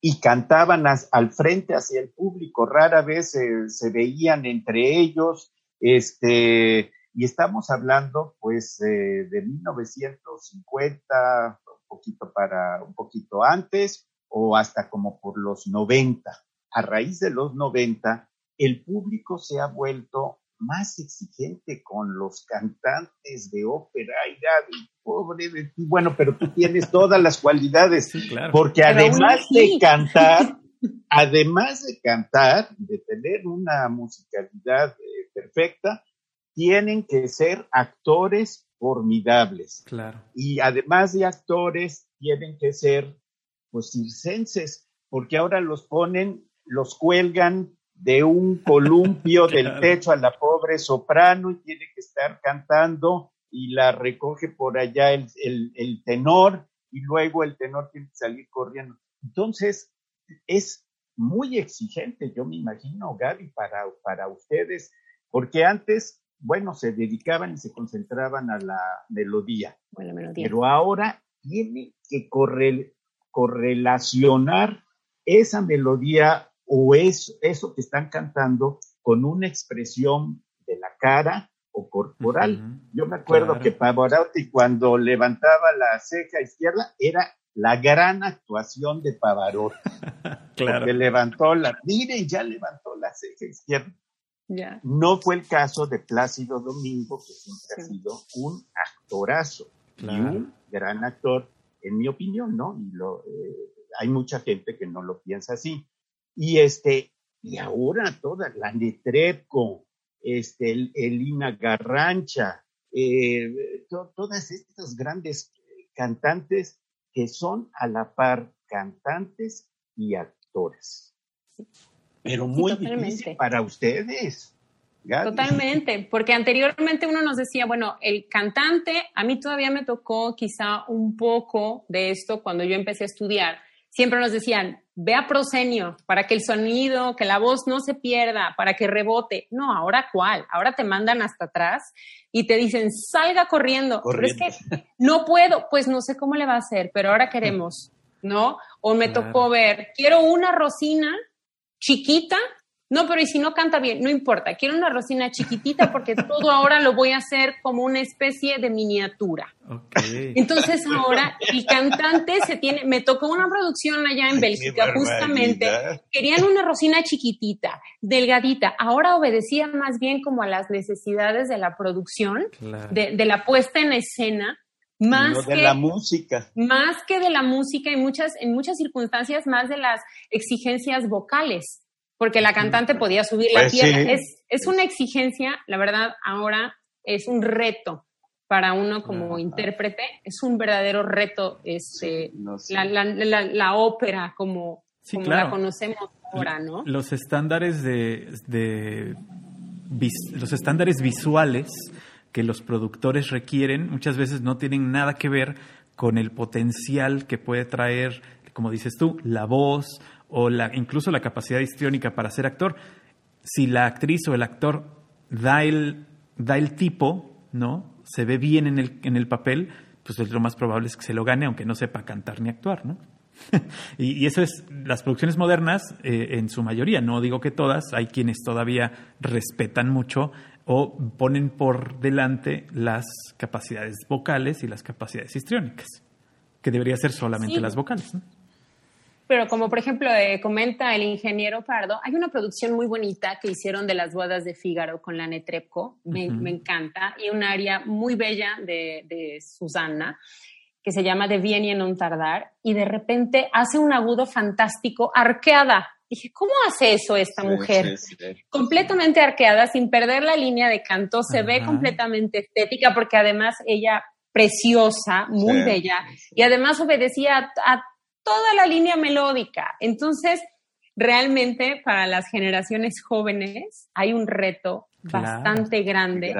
y cantaban al frente hacia el público. Rara vez se veían entre ellos. Este, y estamos hablando, pues, eh, de 1950, un poquito para, un poquito antes, o hasta como por los 90. a raíz de los 90, el público se ha vuelto más exigente con los cantantes de ópera. y Gaby, pobre de ti. Bueno, pero tú tienes todas las cualidades. Porque además de cantar, además de cantar, de tener una musicalidad eh, perfecta, tienen que ser actores formidables. Claro. Y además de actores, tienen que ser, pues, circenses, porque ahora los ponen, los cuelgan de un columpio del *laughs* techo a la pobre soprano y tiene que estar cantando y la recoge por allá el, el, tenor y luego el tenor tiene que salir corriendo. Entonces, es muy exigente, yo me imagino, Gaby, para, para ustedes, porque antes, bueno, se dedicaban y se concentraban a la melodía, pero ahora tiene que correlacionar esa melodía o es eso que están cantando con una expresión de la cara o corporal. Yo me acuerdo que Pavarotti cuando levantaba la ceja izquierda era la gran actuación de Pavarotti. *laughs* claro. Porque levantó la, miren, ya levantó la ceja izquierda. No fue el caso de Plácido Domingo, que siempre ha sido un actorazo y un gran actor, en mi opinión, ¿no? Y lo, eh, hay mucha gente que no lo piensa así. Y este, y ahora toda la Netrebko, este, el, Elina Garrancha, eh, todas estas grandes cantantes que son a la par cantantes y actores. Pero muy difícil para ustedes. Totalmente, porque anteriormente uno nos decía, bueno, el cantante, a mí todavía me tocó quizá un poco de esto cuando yo empecé a estudiar. Siempre nos decían, ve a proscenio para que el sonido, que la voz no se pierda, para que rebote. No, ahora cuál, ahora te mandan hasta atrás y te dicen, salga corriendo. Pero es que *laughs* no puedo, pues no sé cómo le va a hacer, pero ahora queremos, ¿no? O me tocó ver, quiero una rosina chiquita no, pero y si no canta bien, no importa, quiero una rosina chiquitita porque *laughs* todo ahora lo voy a hacer como una especie de miniatura. Entonces ahora el cantante se tiene, me tocó una producción allá en Bélgica justamente, querían una rosina chiquitita, delgadita, ahora obedecía más bien como a las necesidades de la producción, de, la puesta en escena, más de que, la música. Más que de la música y muchas, en muchas circunstancias más de las exigencias vocales porque la cantante podía subir la pues pierna. Es, es una exigencia, la verdad, ahora es un reto para uno como intérprete, es un verdadero reto este, la, la, la, ópera como, la conocemos ahora, ¿no? Los estándares de, de los estándares visuales que los productores requieren muchas veces no tienen nada que ver con el potencial que puede traer, como dices tú, la voz o la, incluso la capacidad histriónica para ser actor, si la actriz o el actor da el, da el tipo, ¿no? Se ve bien en el, en el papel, pues lo más probable es que se lo gane, aunque no sepa cantar ni actuar, ¿no? *laughs* y, eso es, las producciones modernas, eh, en su mayoría, no digo que todas, hay quienes todavía respetan mucho o ponen por delante las capacidades vocales y las capacidades histriónicas, que debería ser solamente las vocales, ¿no? Pero como por ejemplo eh, comenta el ingeniero Pardo, hay una producción muy bonita que hicieron de las bodas de Fígaro con la Netrebko, me, encanta, y un área muy bella de, de Susana que se llama De Viene en un tardar, y de repente hace un agudo fantástico arqueada. Dije, ¿cómo hace eso esta mujer? completamente arqueada, sin perder la línea de canto, se ve completamente estética, porque además ella preciosa, muy bella, y además obedecía a toda la línea melódica. Entonces, realmente para las generaciones jóvenes hay un reto bastante grande,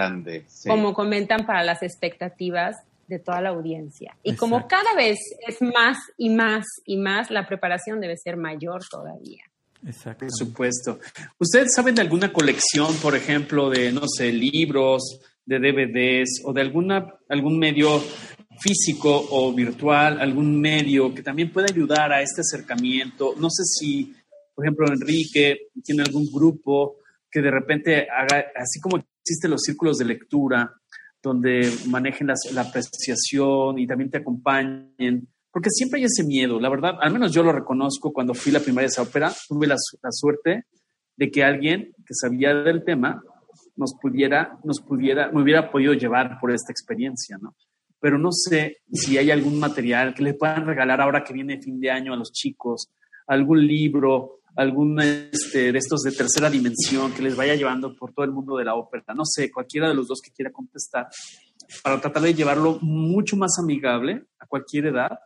como comentan para las expectativas de toda la audiencia. Y como cada vez es más y más y más, la preparación debe ser mayor todavía. Exacto. Por supuesto. ¿Ustedes saben de alguna colección, por ejemplo, de, no sé, libros, de DVDs o de alguna, algún medio físico o virtual, algún medio que también pueda ayudar a este acercamiento. No sé si, por ejemplo, Enrique tiene algún grupo que de repente haga, así como existen los círculos de lectura, donde manejen la apreciación y también te acompañen porque siempre hay ese miedo, la verdad, al menos yo lo reconozco cuando fui la primera vez a ópera, tuve la, la, suerte de que alguien que sabía del tema nos pudiera, nos pudiera, me hubiera podido llevar por esta experiencia, ¿no? Pero no sé si hay algún material que le puedan regalar ahora que viene fin de año a los chicos, algún libro, algún este, de estos de tercera dimensión que les vaya llevando por todo el mundo de la ópera, no sé, cualquiera de los dos que quiera contestar, para tratar de llevarlo mucho más amigable a cualquier edad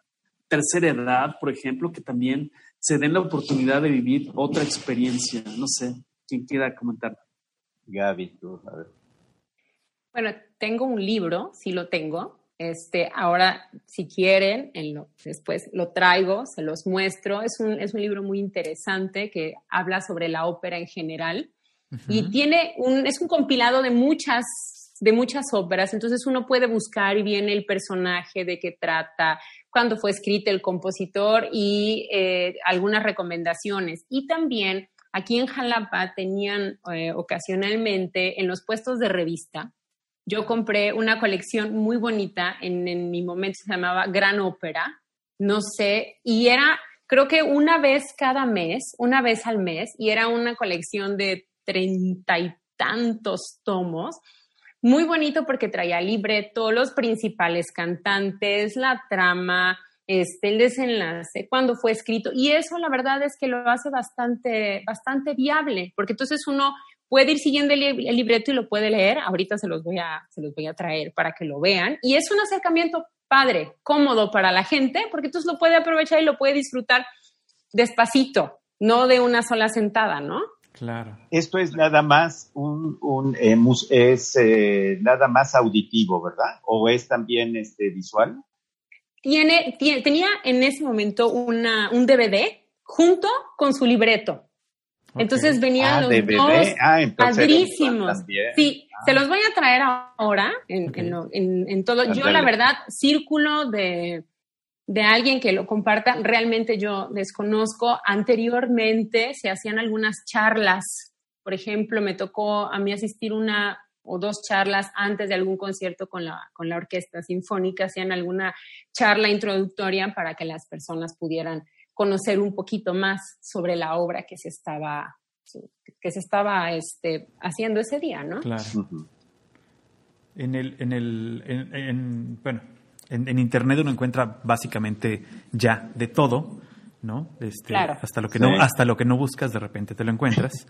tercera edad, por ejemplo, que también se den la oportunidad de vivir otra experiencia. No sé, quién quiera comentar. Gaby, tú, a ver. Bueno, tengo un libro, sí lo tengo. Este, ahora, si quieren, en lo, después lo traigo, se los muestro. Es un, es un libro muy interesante que habla sobre la ópera en general uh -huh. y tiene un, es un compilado de muchas de muchas óperas, entonces uno puede buscar y viene el personaje de qué trata, cuándo fue escrito el compositor y eh, algunas recomendaciones. Y también aquí en Jalapa tenían eh, ocasionalmente en los puestos de revista, yo compré una colección muy bonita, en, en mi momento se llamaba Gran Ópera, no sé, y era creo que una vez cada mes, una vez al mes, y era una colección de treinta y tantos tomos muy bonito porque traía libreto, los principales cantantes, la trama, este, el desenlace, cuándo fue escrito. Y eso la verdad es que lo hace bastante, bastante viable, porque entonces uno puede ir siguiendo el, el, libreto y lo puede leer. Ahorita se los, voy a, se los voy a traer para que lo vean. Y es un acercamiento padre, cómodo para la gente, porque entonces lo puede aprovechar y lo puede disfrutar despacito, no de una sola sentada, ¿no? Claro. Esto es nada más un, un eh, es eh, nada más auditivo, ¿verdad? ¿O es también este visual? Tiene, tiene tenía en ese momento una, un DVD junto con su libreto. Okay. Entonces venían ah, los dos ah, padrísimos. Sí, ah. se los voy a traer ahora en, okay. en, en, en todo. Yo, la verdad, círculo de de alguien que lo comparta, realmente yo desconozco. Anteriormente se hacían algunas charlas, por ejemplo, me tocó a mí asistir una o dos charlas antes de algún concierto con la, con la orquesta sinfónica, hacían alguna charla introductoria para que las personas pudieran conocer un poquito más sobre la obra que se estaba, que se estaba este, haciendo ese día, ¿no? Claro. En el, en el, en, en, bueno, en, en, Internet uno encuentra básicamente ya de todo, ¿no? Este, claro. Hasta lo que no, hasta lo que no buscas de repente te lo encuentras.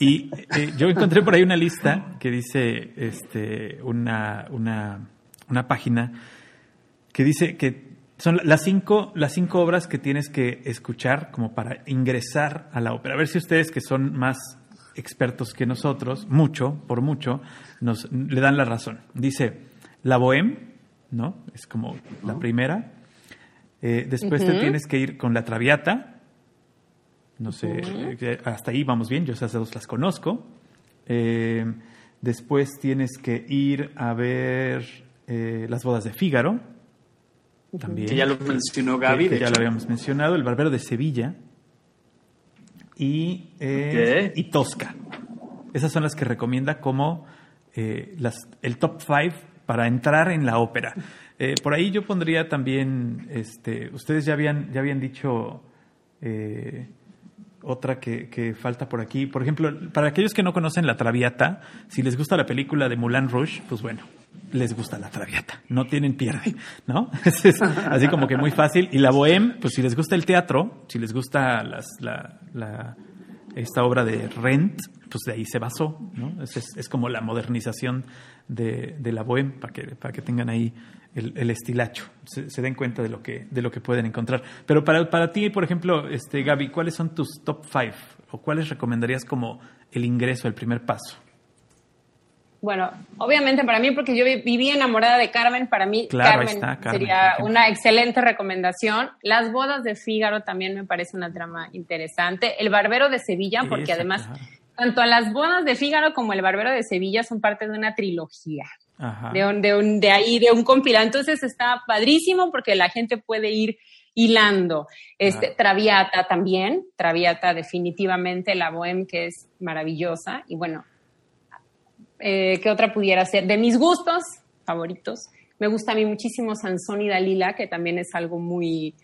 y eh, yo encontré por ahí una lista que dice, este, una, una, una página que dice que son las cinco, las cinco obras que tienes que escuchar como para ingresar a la ópera. A ver si ustedes que son más expertos que nosotros, mucho, por mucho, nos le dan la razón. Dice, la Bohème, ¿no? Es como la primera. Eh, después uh -huh. te tienes que ir con la Traviata. No sé, uh -huh. hasta ahí vamos bien, yo esas dos las conozco. Eh, después tienes que ir a ver eh, las bodas de Fígaro. También. Que ya lo mencionó Gaby. Que, que ya lo habíamos mencionado. El Barbero de Sevilla. Y, okay. y Tosca. Esas son las que recomienda como las, el top 5 para entrar en la ópera. Eh, por ahí yo pondría también, este, ustedes ya habían, ya habían dicho eh, otra que, que, falta por aquí. Por ejemplo, para aquellos que no conocen La Traviata, si les gusta la película de Moulin Rouge, pues bueno, les gusta La Traviata. No tienen pierde, ¿no? *laughs* Es, así como que muy fácil. Y la Bohème, pues si les gusta el teatro, si les gusta las, la, la, esta obra de Rent, pues de ahí se basó, ¿no? Es, es, es como la modernización de, de la Bohème para que, para que tengan ahí el, el estilacho, se, se, den cuenta de lo que, de lo que pueden encontrar. Pero para, para ti, por ejemplo, este, Gaby, ¿cuáles son tus top five o cuáles recomendarías como el ingreso, el primer paso? Bueno, obviamente para mí, porque yo viví enamorada de Carmen, para mí claro, Carmen, está, Carmen, sería una excelente recomendación. Las bodas de Fígaro también me parece una trama interesante. El Barbero de Sevilla, porque Esa, además claro. tanto las bodas de Fígaro como el Barbero de Sevilla son parte de una trilogía. De, un, de, un, de ahí, de un compilado. Entonces está padrísimo porque la gente puede ir hilando. Este, ah. Traviata también, Traviata definitivamente, la Bohème que es maravillosa. Y bueno, eh, ¿qué otra pudiera ser? De mis gustos favoritos, Me gusta a mí muchísimo Sansón y Dalila, que también es algo muy,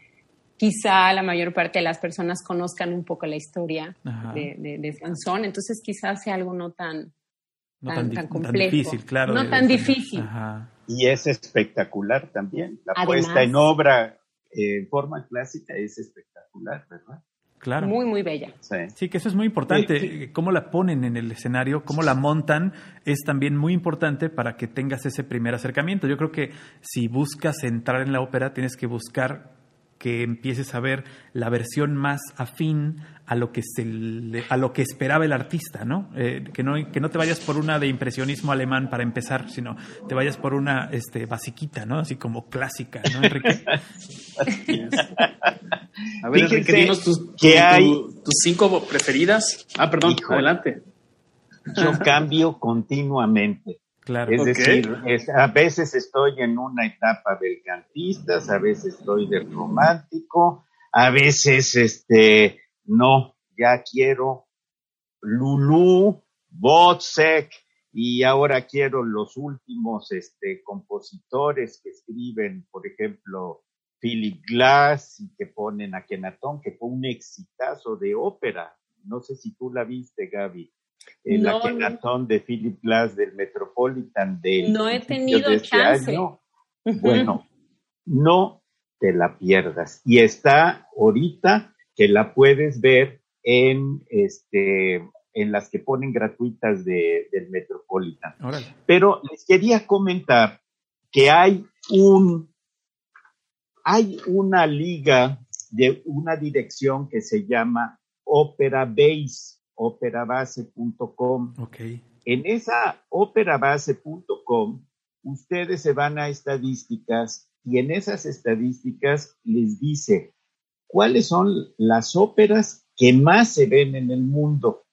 quizá la mayor parte de las personas conozcan un poco la historia de, de, Sansón, entonces quizás sea algo no tan, tan, complejo. difícil, claro. No tan difícil. Y es espectacular también. La puesta en obra en forma clásica es espectacular, ¿verdad? Claro. Muy, muy bella. Sí. que eso es muy importante. Cómo la ponen en el escenario, cómo la montan, es también muy importante para que tengas ese primer acercamiento. Yo creo que si buscas entrar en la ópera, tienes que buscar que empieces a ver la versión más afín a lo que se a lo que esperaba el artista, ¿no? Eh, que ¿no? Que no te vayas por una de impresionismo alemán para empezar, sino te vayas por una este basiquita, ¿no? Así como clásica, ¿no, Enrique? *laughs* a ver, Enrique, dinos tus, tus cinco preferidas. Ah, perdón, adelante. Yo cambio continuamente. Es decir, a veces estoy en una etapa del cantista, a veces estoy del romántico, a veces este no, ya quiero Lulú, Botzek, y ahora quiero los últimos este, compositores que escriben, por ejemplo, Philip Glass y que ponen a Kenatón, que fue un exitazo de ópera. No sé si tú la viste, Gaby el no, de Philip Glass del Metropolitan del no he tenido este chance. Bueno, no te la pierdas. Y está ahorita que la puedes ver en este en las que ponen gratuitas de, del Metropolitan. Pero les quería comentar que hay un hay una liga de una dirección que se llama Opera Base operabase.com. Okay. En esa operabase.com, ustedes se van a estadísticas y en esas estadísticas les dice cuáles son las óperas que más se ven en el mundo.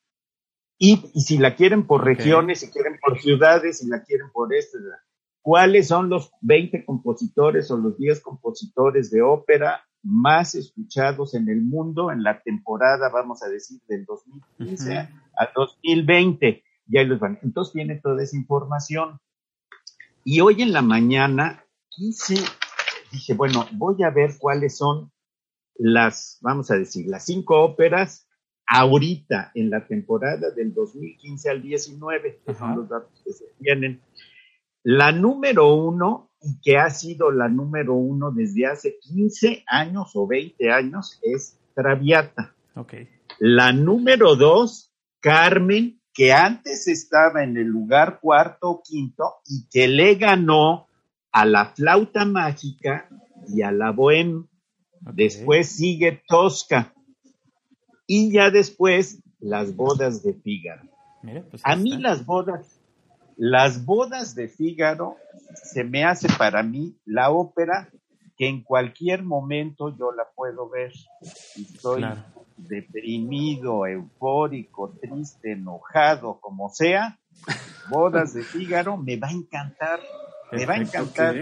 Y, si la quieren por regiones, si quieren por ciudades, si la quieren por este, cuáles son los 20 compositores o los 10 compositores de ópera más escuchados en el mundo en la temporada, vamos a decir, del 2015 a 2020. Y ahí los van. Entonces tiene toda esa información. Y hoy en la mañana quise, dije, bueno, voy a ver cuáles son las, vamos a decir, las cinco óperas ahorita en la temporada del 2015 al 19, que son los datos que se tienen. La número uno y que ha sido la número uno desde hace 15 años o 20 años, es Traviata. Okay. La número dos, Carmen, que antes estaba en el lugar cuarto o quinto y que le ganó a la flauta mágica y a la bohème. Después sigue Tosca. Y ya después las bodas de Fígaro. Pues a mí las bodas las bodas de Fígaro se me hace para mí la ópera que en cualquier momento yo la puedo ver. Estoy deprimido, eufórico, triste, enojado, como sea. Bodas de Fígaro me va a encantar, me va a encantar.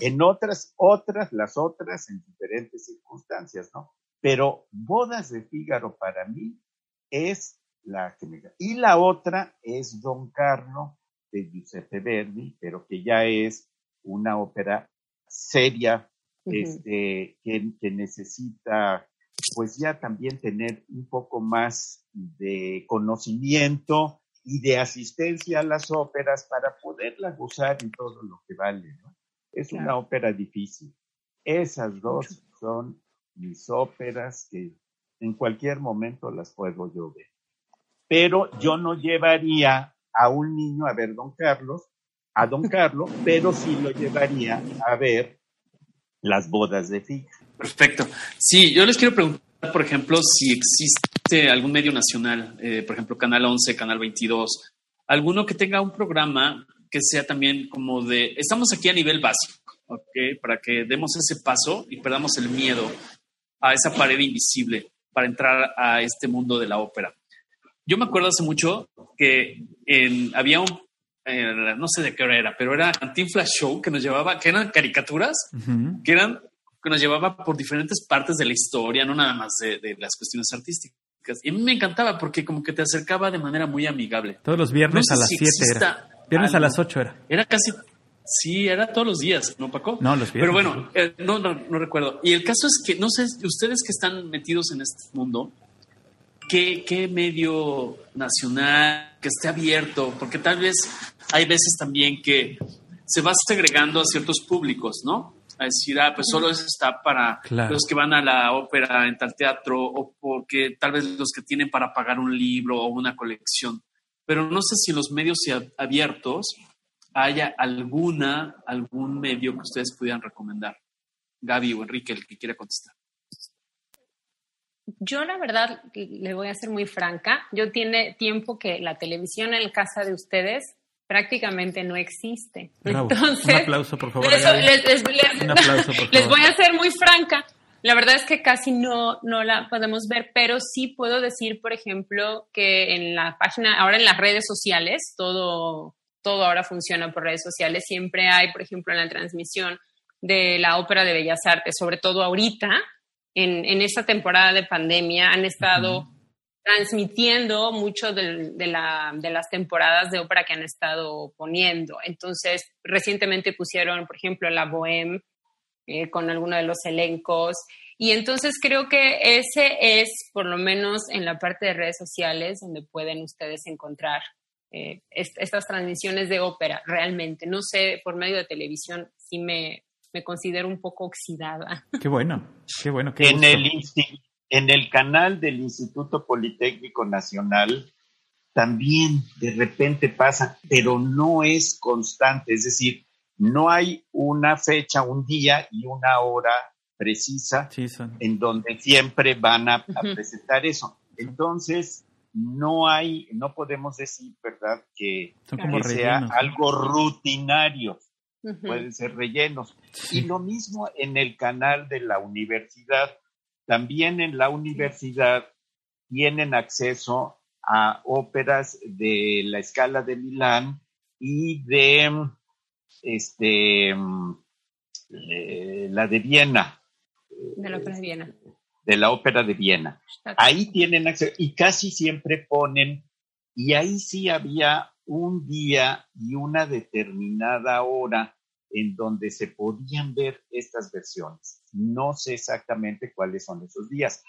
En otras, otras, las otras en diferentes circunstancias, ¿no? Pero Bodas de Fígaro para mí es la que me... Y la otra es Don Carlo de Giuseppe Verdi, pero que ya es una ópera seria, este, que, que, necesita pues ya también tener un poco más de conocimiento y de asistencia a las óperas para poderla gozar en todo lo que vale. ¿no? Es una ópera difícil. Esas dos son mis óperas que en cualquier momento las puedo yo ver. Pero yo no llevaría a un niño a ver Don Carlos, a Don Carlos, *laughs* pero sí lo llevaría a ver las bodas de Figa. Perfecto. Sí, yo les quiero preguntar, por ejemplo, si existe algún medio nacional, eh, por ejemplo, Canal 11, Canal 22, alguno que tenga un programa que sea también como de, estamos aquí a nivel básico, ¿ok? Para que demos ese paso y perdamos el miedo a esa pared invisible para entrar a este mundo de la ópera. Yo me acuerdo hace mucho que había un, eh, no sé de qué hora era, pero era Flash Show que nos llevaba, que eran caricaturas, que eran, que nos llevaba por diferentes partes de la historia, no nada más de, las cuestiones artísticas. Y a mí me encantaba porque como que te acercaba de manera muy amigable. Todos los viernes a las 7 era. Viernes a las 8 era. Era casi, Sí, era todos los días, ¿no, Paco? No, los Pero viernes. bueno, eh, no, no, no recuerdo. Y el caso es que, no sé, ustedes que están metidos en este mundo, ¿qué, qué medio nacional que esté abierto? Porque tal vez hay veces también que se va segregando a ciertos públicos, ¿no? A decir, ah, pues solo eso está para Claro. los que van a la ópera en tal teatro o porque tal vez los que tienen para pagar un libro o una colección. Pero no sé si en los medios ab- abiertos haya alguna, algún medio que ustedes pudieran recomendar. Gaby o Enrique, el que quiera contestar. Yo la verdad le voy a ser muy franca. Yo tiene tiempo que la televisión en casa de ustedes prácticamente no existe. Bravo. Entonces, Un aplauso, por favor. Gaby. les- les- les- Un aplauso, por favor. les voy a ser muy franca. La verdad es que casi no, no la podemos ver, pero sí puedo decir, por ejemplo, que en la página, ahora en las redes sociales, todo, todo ahora funciona por redes sociales. Siempre hay, por ejemplo, en la transmisión de la Ópera de Bellas Artes, sobre todo ahorita, en, en esta temporada de pandemia, han estado transmitiendo mucho de, la- de las temporadas de ópera que han estado poniendo. Entonces, recientemente pusieron, por ejemplo, la Bohème eh, con alguno de los elencos. Y entonces creo que ese es, por lo menos en la parte de redes sociales, donde pueden ustedes encontrar eh, est- estas transmisiones de ópera, realmente. No sé, por medio de televisión, sí me, me considero un poco oxidada. Qué bueno, qué bueno. Qué En gusto. el, insti- en el canal del Instituto Politécnico Nacional también de repente pasa, pero no es constante, es decir, no hay una fecha, un día y una hora precisa Sí, en donde siempre van a, presentar eso. Entonces, no hay, no podemos decir, ¿verdad?, que, que sea algo rutinario, Pueden ser rellenos. Sí. Y lo mismo en el canal de la universidad. También en la universidad tienen acceso a óperas de la escala de Milán y de este eh, la de Viena, De la ópera de Viena. de la ópera de Viena. Ahí tienen acceso y casi siempre ponen, y ahí sí había un día y una determinada hora en donde se podían ver estas versiones. No sé exactamente cuáles son esos días,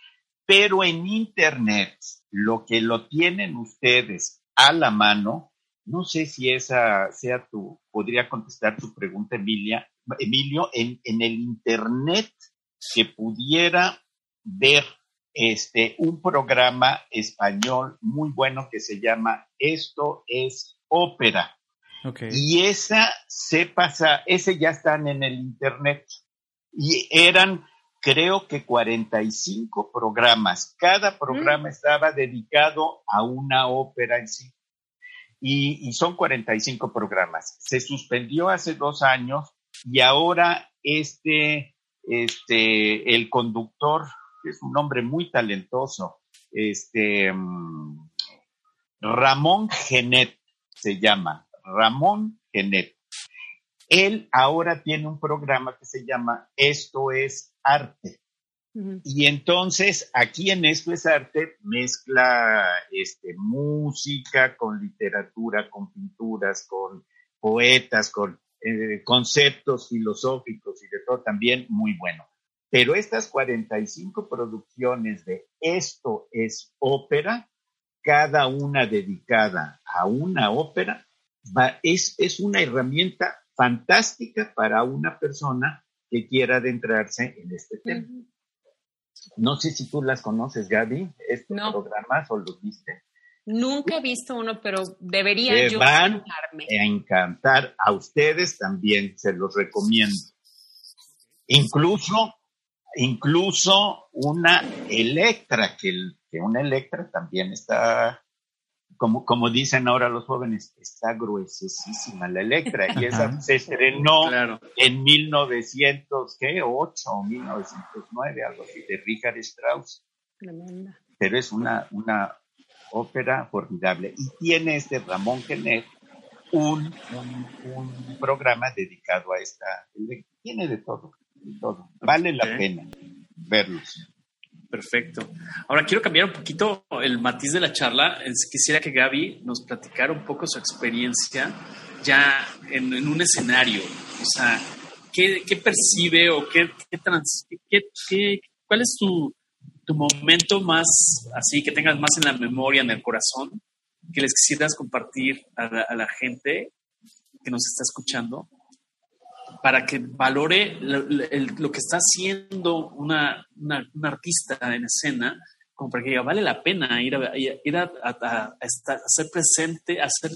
pero en Internet, lo que lo tienen ustedes a la mano, no sé si esa sea tu, podría contestar tu pregunta, Emilia, Emilio, en, en el Internet que pudiera ver este, un programa español muy bueno que se llama Esto es Ópera. Y esa se pasa, ese ya están en el internet. Y eran, creo que 45 programas. Cada programa estaba dedicado a una ópera en sí. Y, y son 45 programas. Se suspendió hace dos años y ahora este, este, el conductor, que es un hombre muy talentoso, este, mm, Ramón Genet se llama, Ramón Genet. Él ahora tiene un programa que se llama Esto es Arte. Y entonces aquí en Esto es Arte mezcla este, música con literatura, con pinturas, con poetas, con eh, conceptos filosóficos y de todo también muy bueno. Pero estas 45 producciones de Esto es Ópera, cada una dedicada a una ópera, va- es, es una herramienta fantástica para una persona que quiera adentrarse en este tema. No sé si tú las conoces, Gaby, estos No. programas o los viste. Nunca he visto uno, pero debería Te yo van. A encantar a ustedes también, se los recomiendo. Incluso, incluso una Electra, que, el- que una Electra también está, como, como dicen ahora los jóvenes, está gruesísima la Electra. Y esa se estrenó Claro. en 1908 o 1909, algo así, de Richard Strauss. Tremenda. Pero es una, una ópera formidable. Y tiene este Ramón Genet un, un, un programa dedicado a esta. Tiene de todo, todo. Vale la pena verlos. Perfecto. Ahora quiero cambiar un poquito el matiz de la charla. Quisiera que Gaby nos platicara un poco su experiencia ya en, un escenario? O sea, ¿qué, percibe o qué, qué, cuál es tu, tu momento más así que tengas más en la memoria, en el corazón, que les quisieras compartir a la, gente que nos está escuchando para que valore lo, que está haciendo una, una, artista en escena, como para que diga, vale la pena ir a, ir a, ser presente, hacer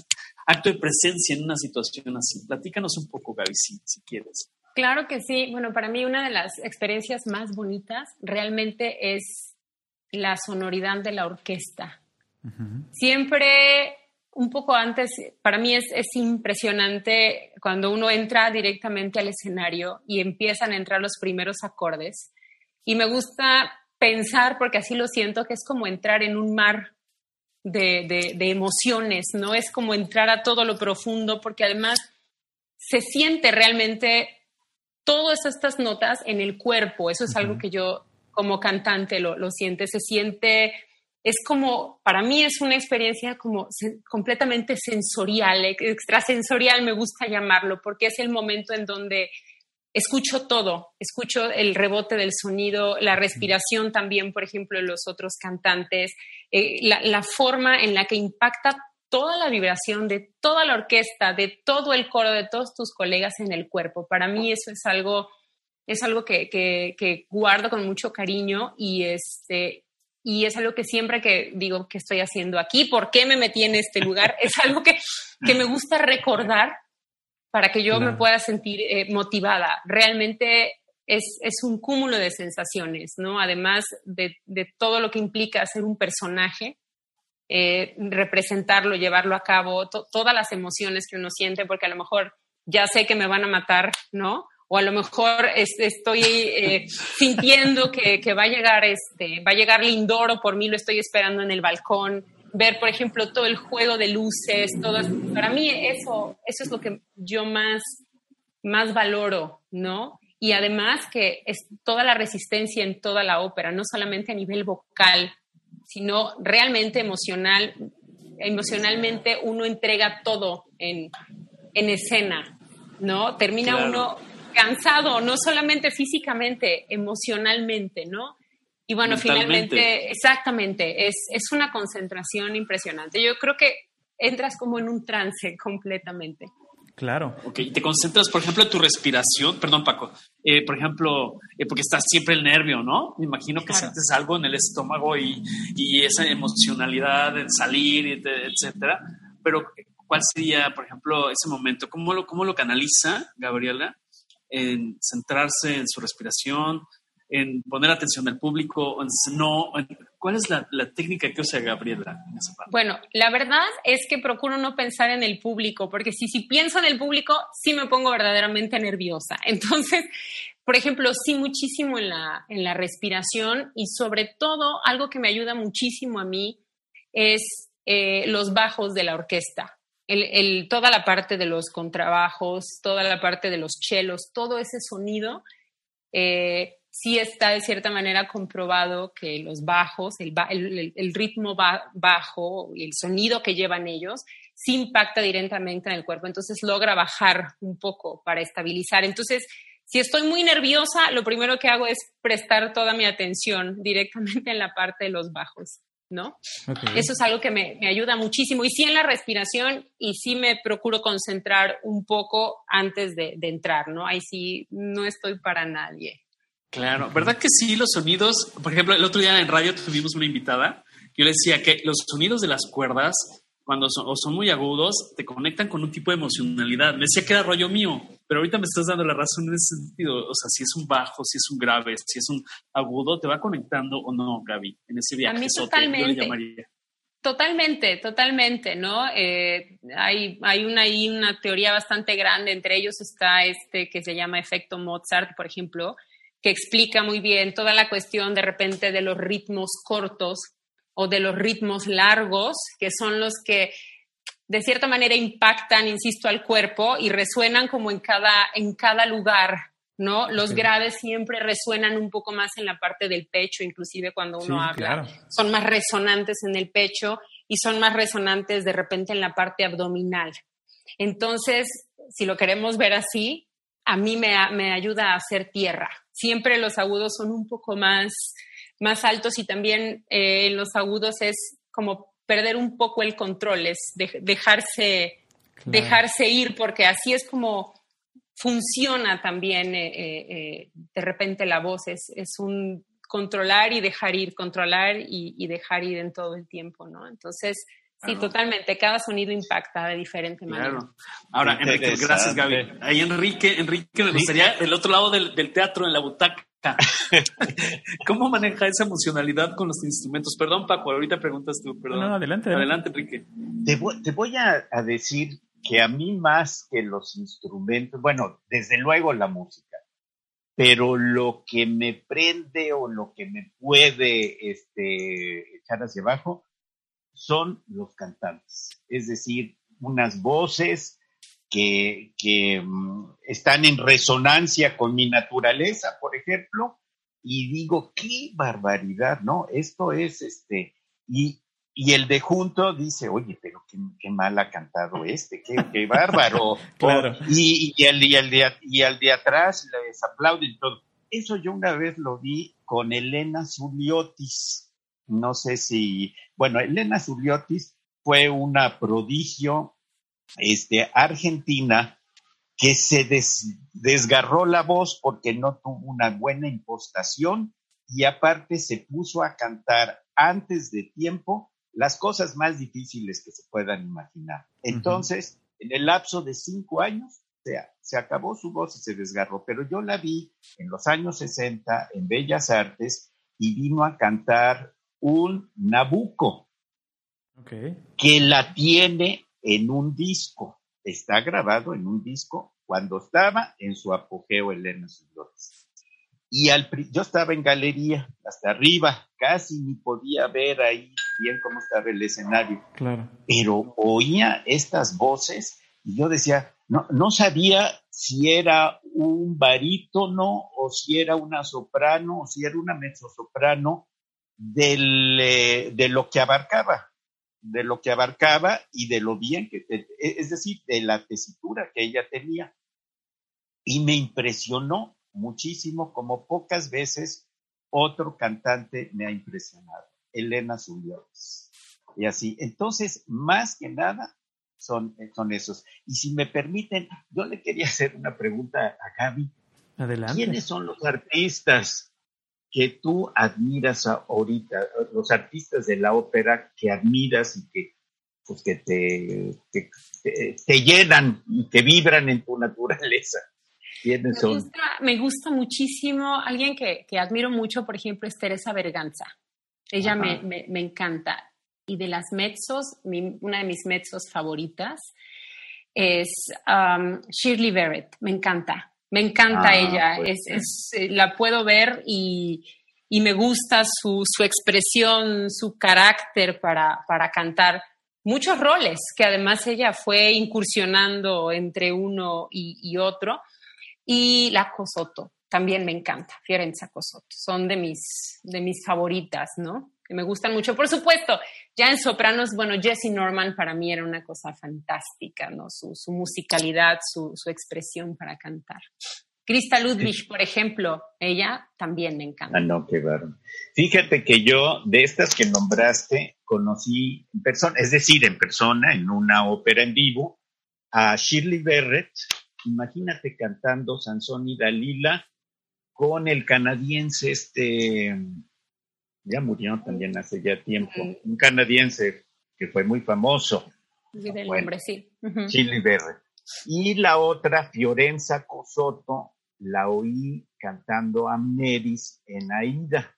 acto de presencia en una situación así. Platícanos un poco, Gaby, si, si quieres. Claro que sí. Bueno, para mí una de las experiencias más bonitas realmente es la sonoridad de la orquesta. Siempre, un poco antes, para mí es, es, impresionante cuando uno entra directamente al escenario y empiezan a entrar los primeros acordes. Y me gusta pensar, porque así lo siento, que es como entrar en un mar de, de, emociones, ¿no? Es como entrar a todo lo profundo, porque además se siente realmente todas estas notas en el cuerpo. Eso es algo que yo como cantante lo, lo siente. Se siente es como, para mí es una experiencia como completamente sensorial, extrasensorial me gusta llamarlo, porque es el momento en donde escucho todo, escucho el rebote del sonido, la respiración también, por ejemplo, de los otros cantantes, eh, la, forma en la que impacta toda la vibración de toda la orquesta, de todo el coro, de todos tus colegas en el cuerpo. Para mí eso es algo, es algo que, que guardo con mucho cariño y, este, y es algo que siempre que digo que estoy haciendo aquí, por qué me metí en este lugar, *laughs* es algo que, que me gusta recordar para que yo me pueda sentir eh, motivada. Realmente es, es, un cúmulo de sensaciones, ¿no? Además de, de todo lo que implica ser un personaje, eh, representarlo, llevarlo a cabo, todas las emociones que uno siente, porque a lo mejor ya sé que me van a matar, ¿no? O a lo mejor estoy eh, sintiendo que, va a llegar este, va a llegar Lindoro por mí, lo estoy esperando en el balcón, ver, por ejemplo, todo el juego de luces, todo para mí eso, eso es lo que yo más, más valoro, ¿no? Y además que es toda la resistencia en toda la ópera, no solamente a nivel vocal, sino realmente emocional, emocionalmente uno entrega todo en, en escena, ¿no? Termina uno cansado, no solamente físicamente, emocionalmente, ¿no? Y bueno, finalmente, exactamente, es, es una concentración impresionante. Yo creo que entras como en un trance completamente. Claro. Ok, te concentras, por ejemplo, en tu respiración, perdón Paco, eh, por ejemplo, eh, porque estás siempre el nervio, ¿no? Me imagino que sientes algo en el estómago y, y esa emocionalidad de salir, etcétera. Pero, ¿cuál sería, por ejemplo, ese momento? ¿Cómo lo, cómo lo canaliza Gabriela en centrarse en su respiración, en poner atención al público, no, ¿cuál es la, técnica que usa Gabriela en esa parte? Bueno, la verdad es que procuro no pensar en el público, porque si, si pienso en el público, sí me pongo verdaderamente nerviosa. *laughs* Entonces, por ejemplo, sí muchísimo en la, en la respiración y sobre todo algo que me ayuda muchísimo a mí es eh, los bajos de la orquesta el, toda la parte de los contrabajos, toda la parte de los chelos, todo ese sonido, eh, sí está de cierta manera comprobado que los bajos, el, ritmo bajo y el sonido que llevan ellos, sí impacta directamente en el cuerpo. Entonces logra bajar un poco para estabilizar. Entonces, si estoy muy nerviosa, lo primero que hago es prestar toda mi atención directamente en la parte de los bajos. ¿No? Eso es algo que me, ayuda muchísimo. Y sí en la respiración y sí me procuro concentrar un poco antes de, entrar, ¿no? Ahí sí no estoy para nadie. Claro, ¿verdad que sí los sonidos? Por ejemplo, el otro día en radio tuvimos una invitada. Yo le decía que los sonidos de las cuerdas cuando son, o son muy agudos, te conectan con un tipo de emocionalidad. Me decía que era rollo mío, pero ahorita me estás dando la razón en ese sentido. O sea, si es un bajo, si es un grave, si es un agudo, ¿te va conectando o no, Gaby, en ese viaje? A mí totalmente. Totalmente, totalmente, ¿no? Eh, hay, hay una, hay una teoría bastante grande, entre ellos está este que se llama efecto Mozart, por ejemplo, que explica muy bien toda la cuestión de repente de los ritmos cortos o de los ritmos largos, que son los que de cierta manera impactan, insisto, al cuerpo y resuenan como en cada, en cada lugar, ¿no? Los graves siempre resuenan un poco más en la parte del pecho, inclusive cuando uno habla. Son más resonantes en el pecho y son más resonantes de repente en la parte abdominal. Entonces, si lo queremos ver así, a mí me, me ayuda a hacer tierra. Siempre los agudos son un poco más, más altos y también eh, en los agudos es como perder un poco el control, es dejarse, dejarse ir, porque así es como funciona también eh, eh, de repente la voz, es, es, un controlar y dejar ir, controlar y, y, dejar ir en todo el tiempo, ¿no? Entonces, Sí, totalmente. Cada sonido impacta de diferente manera. Claro. Ahora, Enrique, gracias, Gaby. Ahí, Enrique, Enrique, me gustaría el otro lado del, teatro, en la butaca. *laughs* ¿Cómo maneja esa emocionalidad con los instrumentos? Perdón, Paco, ahorita preguntas tú. Perdón. No, adelante. Adelante, Enrique. Te voy, a, a decir que a mí más que los instrumentos, bueno, desde luego la música, pero lo que me prende o lo que me puede este, echar hacia abajo son los cantantes, es decir, unas voces que, que mm, están en resonancia con mi naturaleza, por ejemplo, y digo, qué barbaridad, ¿no? Esto es este, y, y el de junto dice, oye, pero qué, qué mal ha cantado este, qué, qué bárbaro. *laughs* claro. y, y, el, y, el de, y el de atrás les aplauden todo. Eso yo una vez lo vi con Elena Zuliotis no sé si, bueno, Elena Zuliotis fue una prodigio este, argentina que se desgarró la voz porque no tuvo una buena impostación y aparte se puso a cantar antes de tiempo las cosas más difíciles que se puedan imaginar. Entonces, en el lapso de cinco años, sea, se acabó su voz y se desgarró, pero yo la vi en los años 60 en Bellas Artes y vino a cantar un Nabucco que la tiene en un disco. Está grabado en un disco cuando estaba en su apogeo Elena Zuliotis. Y al, yo estaba en galería, hasta arriba, casi ni podía ver ahí bien cómo estaba el escenario. Claro. Pero oía estas voces y yo decía, no, no sabía si era un barítono o si era una soprano o si era una mezzosoprano del, eh, de lo que abarcaba, de lo que abarcaba y de lo bien que, e, es decir, de la tesitura que ella tenía. Y me impresionó muchísimo, como pocas veces otro cantante me ha impresionado, Elena Zuliotis. Y así, entonces, más que nada, son, son esos. Y si me permiten, yo le quería hacer una pregunta a Gaby. Adelante. ¿Quiénes son los artistas que tú admiras ahorita, los artistas de la ópera que admiras y que, pues, que te, te, llenan y que vibran en tu naturaleza. ¿Quiénes me, Gusta, me gusta muchísimo, alguien que, que, admiro mucho, por ejemplo, es Teresa Berganza. Ella me, me, me, encanta. Y de las mezzos, una de mis mezzos favoritas es um, Shirley Barrett. Me encanta. Me encanta ah, ella, pues es, eh, la puedo ver y, y me gusta su, su, expresión, su carácter para, para cantar muchos roles, que además ella fue incursionando entre uno y, y otro. Y la Cosoto, también me encanta, Fiorenza Cosoto, son de mis, de mis favoritas, ¿no? Que me gustan mucho. Por supuesto, ya en sopranos, bueno, Jessie Norman para mí era una cosa fantástica, ¿no? Su, su musicalidad, su, su, expresión para cantar. Krista Ludwig, por ejemplo, ella también me encanta. Ah, no, qué barro. Fíjate que yo, de estas que nombraste, conocí en persona, es decir, en persona, en una ópera en vivo, a Shirley Barrett, imagínate cantando Sansón y Dalila con el canadiense este ya murió también hace ya tiempo, un canadiense que fue muy famoso. el nombre, sí. Chili. Y la otra, Fiorenza Cosoto, la oí cantando a Meris en Aida,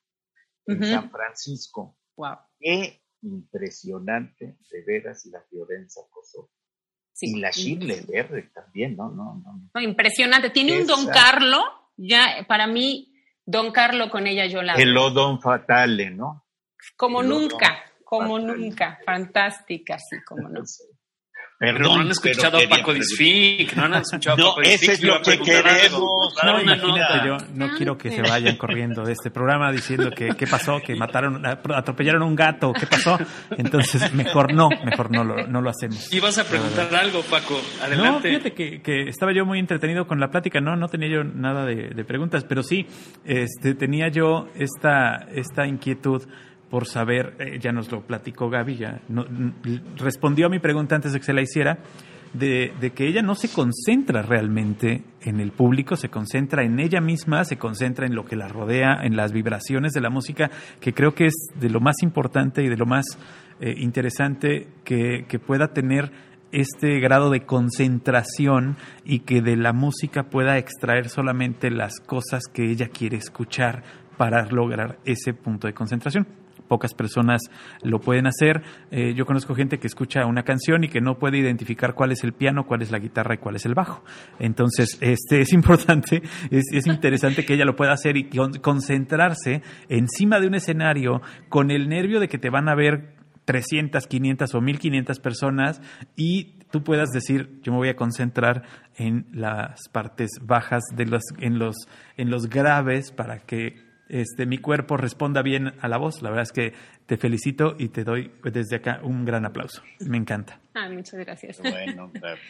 en San Francisco. Wow. Qué impresionante, de veras, la Fiorenza Cosoto. y la Chile Verde también, ¿no? No, no, impresionante. Tiene un Don Carlo, ya para mí Don Carlo con ella yo la... El Don Fatale, ¿no? Como nunca, como nunca. Fantástica, sí, como no. *laughs* pero no han escuchado a Paco Disfic, no han escuchado no, a Paco Disfic. es lo que queremos. No, imagínate, yo no quiero que se vayan corriendo de este programa diciendo que qué pasó, que mataron, atropellaron a un gato, qué pasó. Entonces, mejor no, mejor no lo, no lo hacemos. Y vas a preguntar algo, Paco, adelante. No, fíjate que, que, estaba yo muy entretenido con la plática, no, no tenía yo nada de, de preguntas, pero sí, este, tenía yo esta, esta inquietud por saber, eh, ya nos lo platicó Gaby, ya no, respondió a mi pregunta antes de que se la hiciera, de, de, que ella no se concentra realmente en el público, se concentra en ella misma, se concentra en lo que la rodea, en las vibraciones de la música, que creo que es de lo más importante y de lo más eh, interesante que pueda tener este grado de concentración y que de la música pueda extraer solamente las cosas que ella quiere escuchar para lograr ese punto de concentración pocas personas lo pueden hacer. Eh, yo conozco gente que escucha una canción y que no puede identificar cuál es el piano, cuál es la guitarra y cuál es el bajo. Entonces, *laughs* este es importante, es, es interesante que ella lo pueda hacer y concentrarse encima de un escenario con el nervio de que te van a ver 300, 500 o 1500 personas y tú puedas decir, yo me voy a concentrar en las partes bajas de los en los en los graves para que este, mi cuerpo responda bien a la voz. La verdad es que te felicito y te doy desde acá un gran aplauso. Me encanta. Ah, muchas gracias. Bueno, claro.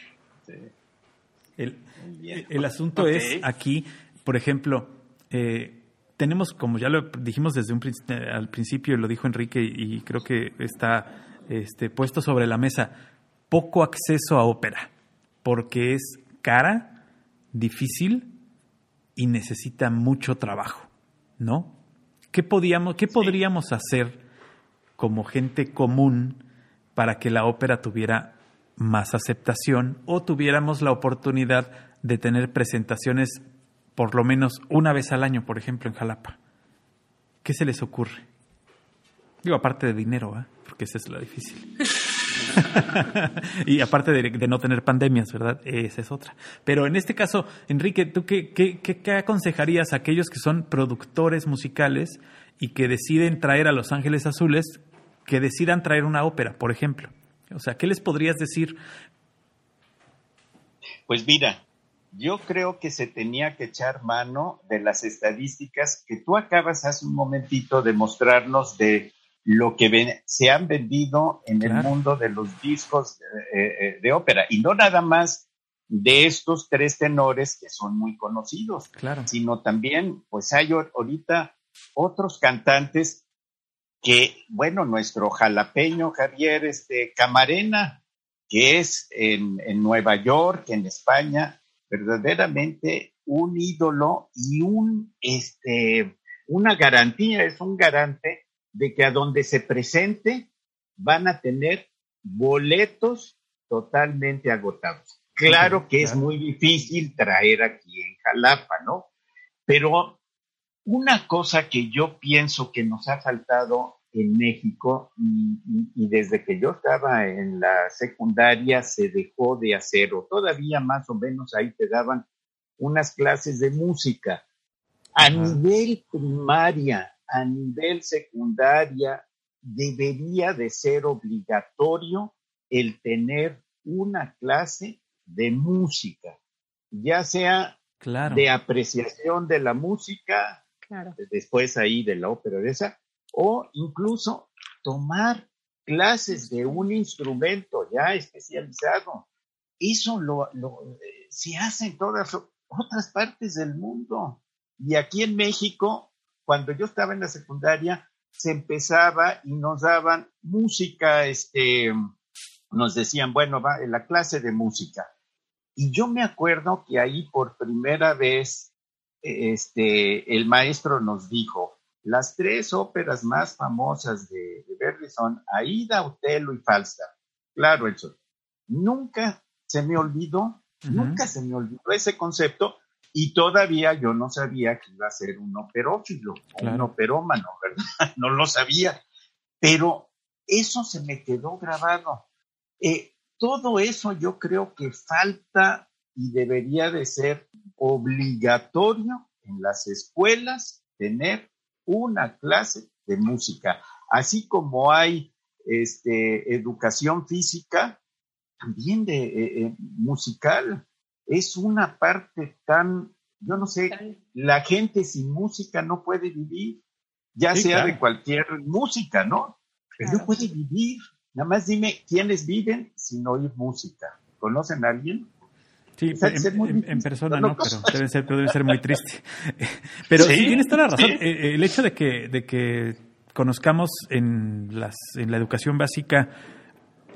el, asunto es aquí, por ejemplo, eh, tenemos, como ya lo dijimos desde un al principio, lo dijo Enrique y creo que está este, puesto sobre la mesa, poco acceso a ópera, porque es cara, difícil y necesita mucho trabajo. ¿No? ¿Qué, podíamos, qué podríamos hacer como gente común para que la ópera tuviera más aceptación o tuviéramos la oportunidad de tener presentaciones por lo menos una vez al año, por ejemplo, en Jalapa? ¿Qué se les ocurre? Digo, aparte de dinero, ¿eh? porque esa es la difícil. *laughs* *laughs* y aparte de, no tener pandemias, ¿verdad? Esa es otra. Pero en este caso, Enrique, ¿tú qué, qué, qué, aconsejarías a aquellos que son productores musicales y que deciden traer a Los Ángeles Azules, que decidan traer una ópera, por ejemplo? O sea, ¿qué les podrías decir? Pues mira, yo creo que se tenía que echar mano de las estadísticas que tú acabas hace un momentito de mostrarnos de lo que se han vendido en el mundo de los discos eh, eh, de ópera. Y no nada más de estos tres tenores que son muy conocidos, sino también, pues hay ahorita otros cantantes que, bueno, nuestro jalapeño Javier este, Camarena, que es en, en Nueva York, en España, verdaderamente un ídolo y un, este, una garantía, es un garante de que a donde se presente van a tener boletos totalmente agotados. Claro que es muy difícil traer aquí en Jalapa, ¿no? Pero una cosa que yo pienso que nos ha faltado en México y, desde que yo estaba en la secundaria se dejó de hacer, o todavía más o menos ahí te daban unas clases de música. A nivel primaria, a nivel secundaria debería de ser obligatorio el tener una clase de música, ya sea de apreciación de la música, después ahí de la ópera de esa, o incluso tomar clases de un instrumento ya especializado. Eso lo, lo eh, se hace en todas otras partes del mundo. Y aquí en México cuando yo estaba en la secundaria, se empezaba y nos daban música, este, nos decían, bueno, va en la clase de música. Y yo me acuerdo que ahí por primera vez, este, el maestro nos dijo, las tres óperas más famosas de, Verdi son Aida, Otelo y Falstaff. Claro, eso. Nunca se me olvidó, nunca se me olvidó ese concepto y todavía yo no sabía que iba a ser un operófilo un operómano, *laughs* ¿verdad? No lo sabía. Pero eso se me quedó grabado. Eh, todo eso yo creo que falta y debería de ser obligatorio en las escuelas tener una clase de música. Así como hay este, educación física, también de eh, eh, musical. Es una parte tan, yo no sé, la gente sin música no puede vivir, ya sea de cualquier música, ¿no? Pero no puede vivir. Nada más dime quiénes viven sin oír música. ¿Conocen a alguien? Sí, en, persona no, pero debe ser, debe ser muy triste. *laughs* Pero sí, tienes toda la razón. Eh, el hecho de que, de que conozcamos en, las, en la educación básica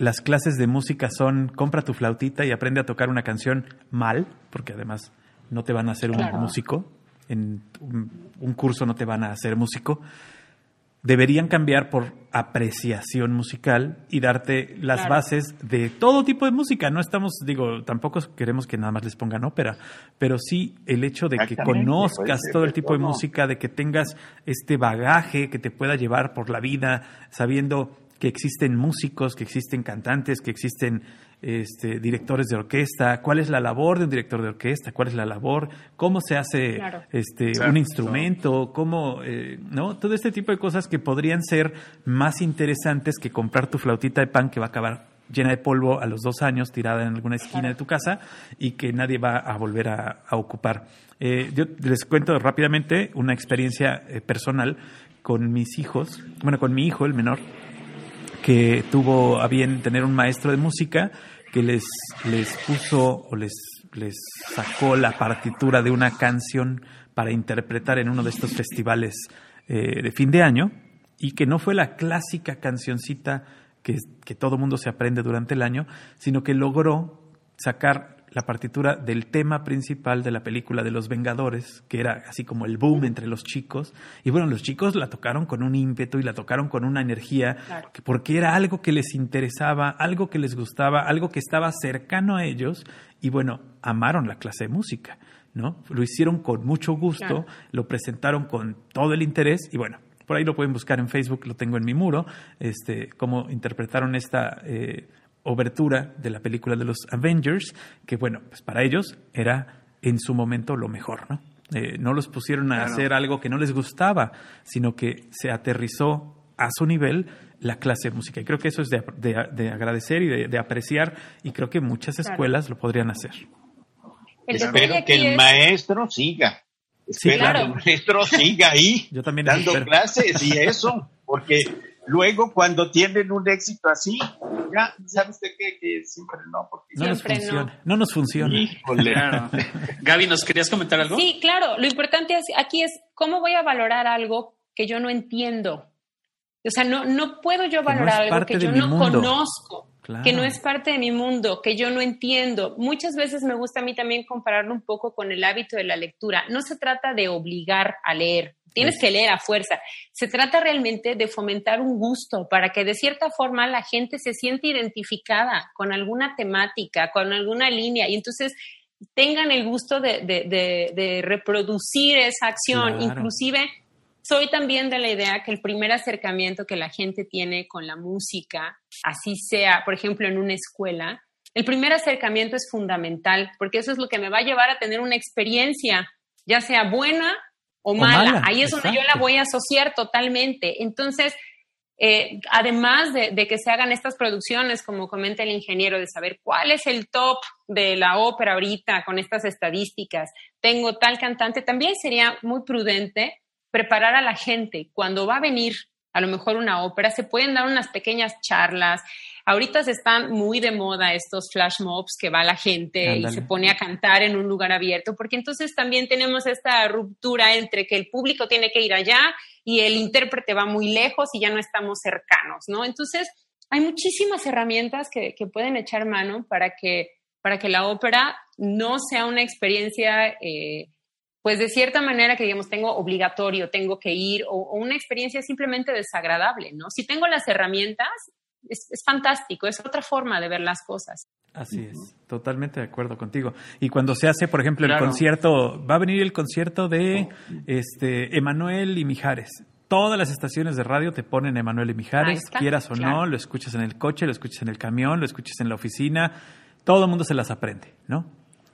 las clases de música son compra tu flautita y aprende a tocar una canción mal, porque además no te van a hacer un músico, en un, curso no te van a hacer músico, deberían cambiar por apreciación musical y darte las bases de todo tipo de música. No estamos, digo, tampoco queremos que nada más les pongan ópera, pero sí el hecho de que conozcas todo el tipo de música, de que tengas este bagaje que te pueda llevar por la vida, sabiendo que existen músicos, que existen cantantes, que existen este, directores de orquesta, cuál es la labor de un director de orquesta, cuál es la labor, cómo se hace este, un instrumento, cómo, eh, ¿no? Todo este tipo de cosas que podrían ser más interesantes que comprar tu flautita de pan que va a acabar llena de polvo a los dos años, tirada en alguna esquina de tu casa y que nadie va a volver a, ocupar. Eh, yo les cuento rápidamente una experiencia eh, personal con mis hijos, bueno, con mi hijo, el menor, que tuvo a bien tener un maestro de música que les, les puso o les, les sacó la partitura de una canción para interpretar en uno de estos festivales eh, de fin de año y que no fue la clásica cancioncita que, que todo mundo se aprende durante el año, sino que logró sacar la partitura del tema principal de la película de Los Vengadores, que era así como el boom entre los chicos. Y bueno, los chicos la tocaron con un ímpetu y la tocaron con una energía, porque era algo que les interesaba, algo que les gustaba, algo que estaba cercano a ellos. Y bueno, amaron la clase de música, ¿no? Lo hicieron con mucho gusto, lo presentaron con todo el interés y bueno, por ahí lo pueden buscar en Facebook, lo tengo en mi muro, este, cómo interpretaron esta... Eh, obertura de la película de los Avengers, que bueno, pues para ellos era en su momento lo mejor, ¿no? Eh, no los pusieron a hacer algo que no les gustaba, sino que se aterrizó a su nivel la clase de música. Y creo que eso es de, agradecer y de, apreciar, y creo que muchas escuelas lo podrían hacer. Espero que el maestro siga. Espero que el maestro siga ahí, *laughs* Yo también dando clases y eso, porque luego cuando tienen un éxito así, ya, ¿sabe usted qué? Que siempre no, porque no nos funciona. No. nos funciona. Gaby, ¿nos querías comentar algo? Sí, claro. Lo importante aquí es cómo voy a valorar algo que yo no entiendo. O sea, no, no puedo yo valorar algo que yo no conozco, que no es parte de mi mundo, que yo no entiendo. Muchas veces me gusta a mí también compararlo un poco con el hábito de la lectura. No se trata de obligar a leer, Tienes que leer a fuerza. Se trata realmente de fomentar un gusto para que de cierta forma la gente se siente identificada con alguna temática, con alguna línea y entonces tengan el gusto de, reproducir esa acción. Inclusive, soy también de la idea que el primer acercamiento que la gente tiene con la música, así sea, por ejemplo, en una escuela, el primer acercamiento es fundamental porque eso es lo que me va a llevar a tener una experiencia, ya sea buena o, mala. Ahí es donde yo la voy a asociar totalmente. Entonces, eh, además de, de, que se hagan estas producciones, como comenta el ingeniero, de saber cuál es el top de la ópera ahorita con estas estadísticas, tengo tal cantante, también sería muy prudente preparar a la gente cuando va a venir a lo mejor una ópera, se pueden dar unas pequeñas charlas, Ahorita se están muy de moda estos flash mobs que va la gente y se pone a cantar en un lugar abierto, porque entonces también tenemos esta ruptura entre que el público tiene que ir allá y el intérprete va muy lejos y ya no estamos cercanos, ¿no? Entonces, hay muchísimas herramientas que, pueden echar mano para que, para que la ópera no sea una experiencia, eh, pues de cierta manera que digamos, tengo obligatorio, tengo que ir, o, o, una experiencia simplemente desagradable, ¿no? Si tengo las herramientas, es, fantástico, es otra forma de ver las cosas. Así es, totalmente de acuerdo contigo. Y cuando se hace, por ejemplo, el concierto, va a venir el concierto de este Emanuel y Mijares. Todas las estaciones de radio te ponen Emanuel y Mijares, quieras o no, lo escuchas en el coche, lo escuchas en el camión, lo escuchas en la oficina, todo el mundo se las aprende, ¿no?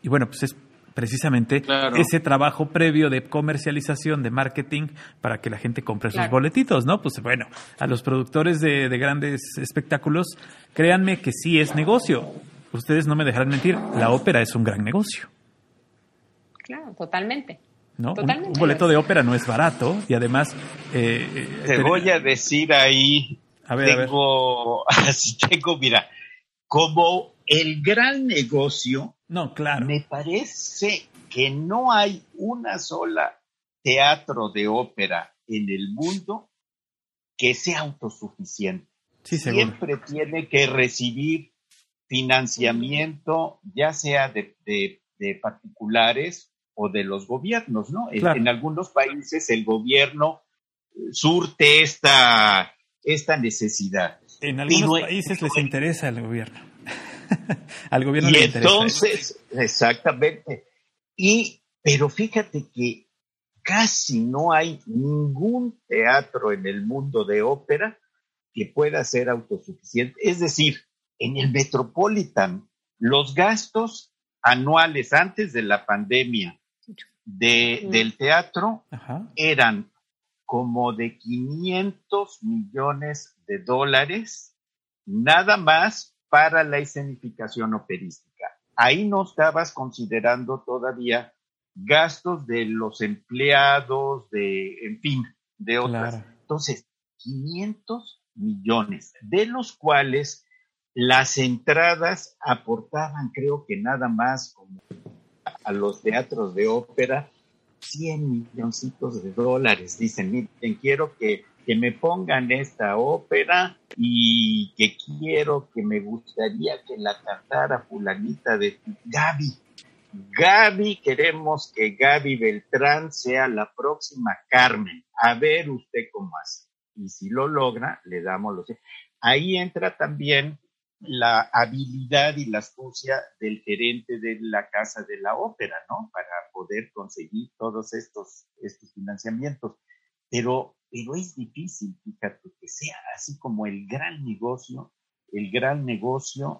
Y bueno, pues es precisamente ese trabajo previo de comercialización, de marketing, para que la gente compre sus boletitos, ¿no? Pues bueno, a los productores de, grandes espectáculos, créanme que sí es negocio. ustedes no me dejarán mentir, la ópera es un gran negocio. Claro, totalmente. ¿no? Un, Totalmente. un boleto de ópera no es barato y además... eh, eh, Te ten- voy a decir ahí, A ver, a ver. tengo, así *laughs* tengo, mira, como el gran negocio, No, claro. me parece que no hay una sola teatro de ópera en el mundo que sea autosuficiente. Sí. Siempre tiene que recibir financiamiento, ya sea de, de- de particulares o de los gobiernos, ¿no? En- Claro. En, algunos países el gobierno surte esta, esta necesidad. En algunos Pero- países les interesa al gobierno. *laughs* al gobierno Y le interesa. entonces, exactamente. Y, pero fíjate que casi no hay ningún teatro en el mundo de ópera que pueda ser autosuficiente. Es decir, en el Metropolitan, los gastos anuales antes de la pandemia de- Mm. del teatro Ajá. eran como de 500 millones de dólares, nada más para la escenificación operística. Ahí no estabas considerando todavía gastos de los empleados, de, en fin, de otras. Claro. Entonces, 500 millones, de los cuales las entradas aportaban, creo que nada más como a los teatros de ópera, 100 milloncitos de dólares. Dicen, miren, quiero que, que me pongan esta ópera y que quiero que me gustaría que la cantara fulanita de Gaby. Gaby, queremos que Gaby Beltrán sea la próxima Carmen. A ver usted cómo hace. Y si lo logra, le damos los... Ahí entra también la habilidad y la astucia del gerente de la casa de la ópera, ¿no? Para poder conseguir todos estos, estos financiamientos. Pero, pero es difícil, fíjate, que sea así como el gran negocio. El gran negocio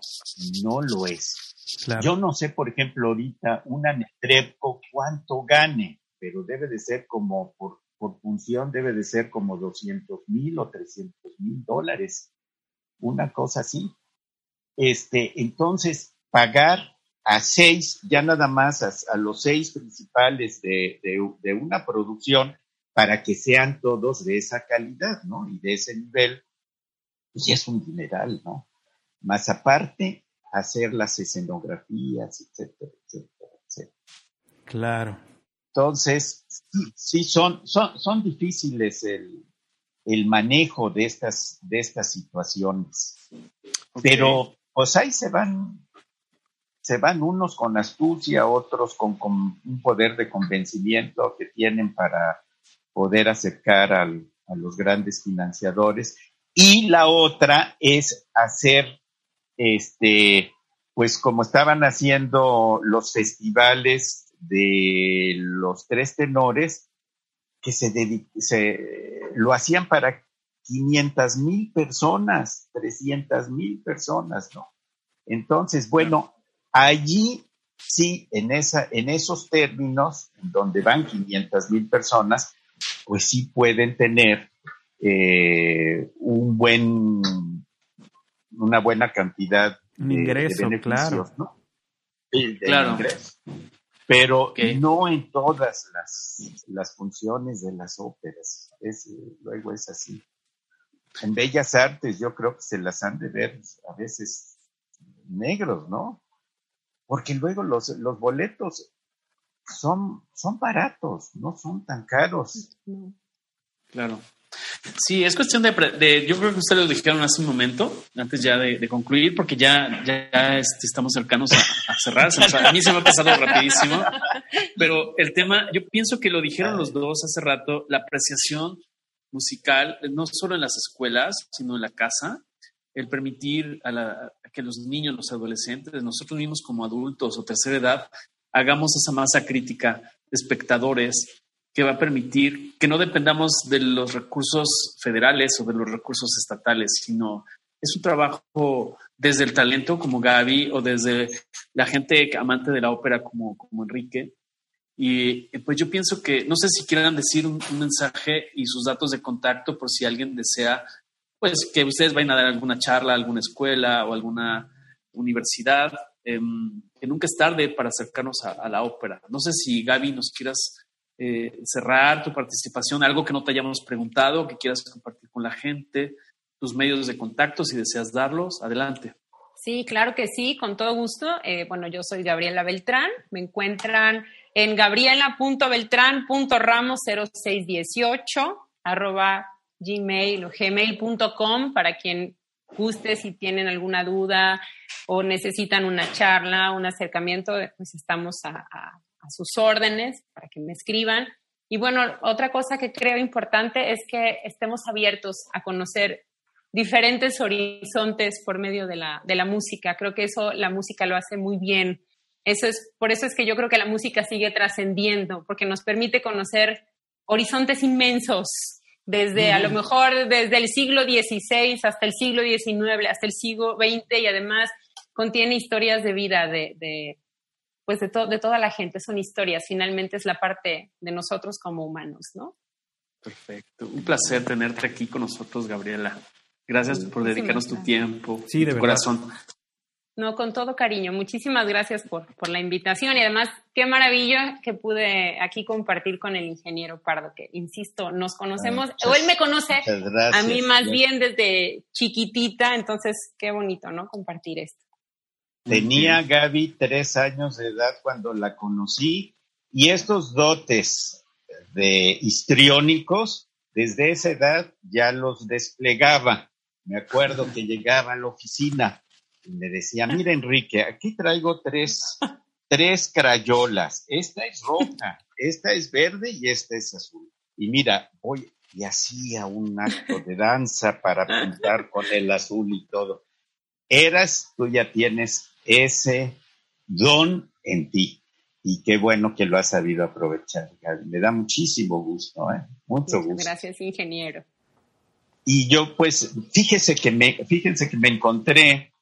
no lo es. Claro. Yo no sé, por ejemplo, ahorita una Netrebco cuánto gane, pero debe de ser como por, por función, debe de ser como 200 mil o 300 mil dólares. Una cosa así. Este, entonces, pagar a seis, ya nada más a, a los seis principales de, de, de, una producción para que sean todos de esa calidad, ¿no? Y de ese nivel, pues ya es un dineral, ¿no? Más aparte, hacer las escenografías, etcétera, etcétera, etcétera. Claro. Entonces, sí, sí son, son, son difíciles el, el manejo de estas, de estas situaciones. Okay. Pero pues ahí se van, se van unos con astucia, otros con, con un poder de convencimiento que tienen para poder acercar al, a los grandes financiadores. Y la otra es hacer, este, pues como estaban haciendo los festivales de los tres tenores, que se, se lo hacían para 500 mil personas, 300 mil personas, ¿no? Entonces, bueno, allí sí, en, esa, en esos términos, donde van 500 mil personas, pues sí pueden tener eh, un buen, una buena cantidad un de, ingreso, de beneficios, claro. ¿no? De, de Claro. ingreso. Pero no en todas las, las funciones de las óperas. Es, luego es así. En Bellas Artes yo creo que se las han de ver a veces negros, ¿no? Porque luego los, los boletos son, son baratos, no son tan caros. Claro. Sí, es cuestión de, pre- de- yo creo que ustedes lo dijeron hace un momento, antes ya de, de concluir, porque ya, ya, ya, este, estamos cercanos a, a cerrar. A mí se me ha pasado rapidísimo, pero el tema, yo pienso que lo dijeron los dos hace rato, la apreciación musical, no solo en las escuelas, sino en la casa, el permitir a, la- a que los niños, los adolescentes, nosotros mismos como adultos o tercera edad, hagamos esa masa crítica de espectadores que va a permitir que no dependamos de los recursos federales o de los recursos estatales, sino es un trabajo desde el talento como Gaby o desde la gente amante de la ópera como, Enrique. Y pues yo pienso que, no sé si quieran decir un, mensaje y sus datos de contacto por si alguien desea, pues que ustedes vayan a dar alguna charla, alguna escuela o alguna universidad, em, que nunca es tarde para acercarnos a, la ópera. No sé si Gaby nos quieras eh, cerrar tu participación, algo que no te hayamos preguntado, que quieras compartir con la gente, tus medios de contacto, si deseas darlos, adelante. Sí, claro que sí, con todo gusto. Eh, bueno, yo soy Gabriela Beltrán, me encuentran en gabriela.beltrán.ramos0618 arroba gmail o gmail.com para quien guste si tienen alguna duda o necesitan una charla, un acercamiento, pues estamos a, sus órdenes para que me escriban. Y bueno, otra cosa que creo importante es que estemos abiertos a conocer diferentes horizontes por medio de la, de la música. Creo que eso la música lo hace muy bien. Eso es, por eso es que yo creo que la música sigue trascendiendo, porque nos permite conocer horizontes inmensos desde a lo mejor desde el siglo XVI hasta el siglo XIX, hasta el siglo XX y además contiene historias de vida de, pues de, de toda la gente, son historias, finalmente es la parte de nosotros como humanos, ¿no? Perfecto, un placer tenerte aquí con nosotros, Gabriela. Gracias por dedicarnos tu tiempo, sí, de tu corazón. No, con todo cariño. Muchísimas gracias por, por, la invitación y además qué maravilla que pude aquí compartir con el ingeniero Pardo, que insisto, nos conocemos, o él me conoce a mí más bien desde chiquitita, entonces qué bonito, ¿no? Compartir esto. Tenía Gaby tres años de edad cuando la conocí y estos dotes de histriónicos, desde esa edad ya los desplegaba. Me acuerdo que llegaba a la oficina me decía, mira Enrique, aquí traigo tres, tres crayolas, esta es roja, esta es verde y esta es azul. Y mira, voy y hacía un acto de danza para pintar con el azul y todo. Eras, tú ya tienes ese don en ti. Y qué bueno que lo has sabido aprovechar, Me da muchísimo gusto, ¿eh? Mucho gusto. Gracias, ingeniero. Y yo, pues, fíjese que me, fíjense que me encontré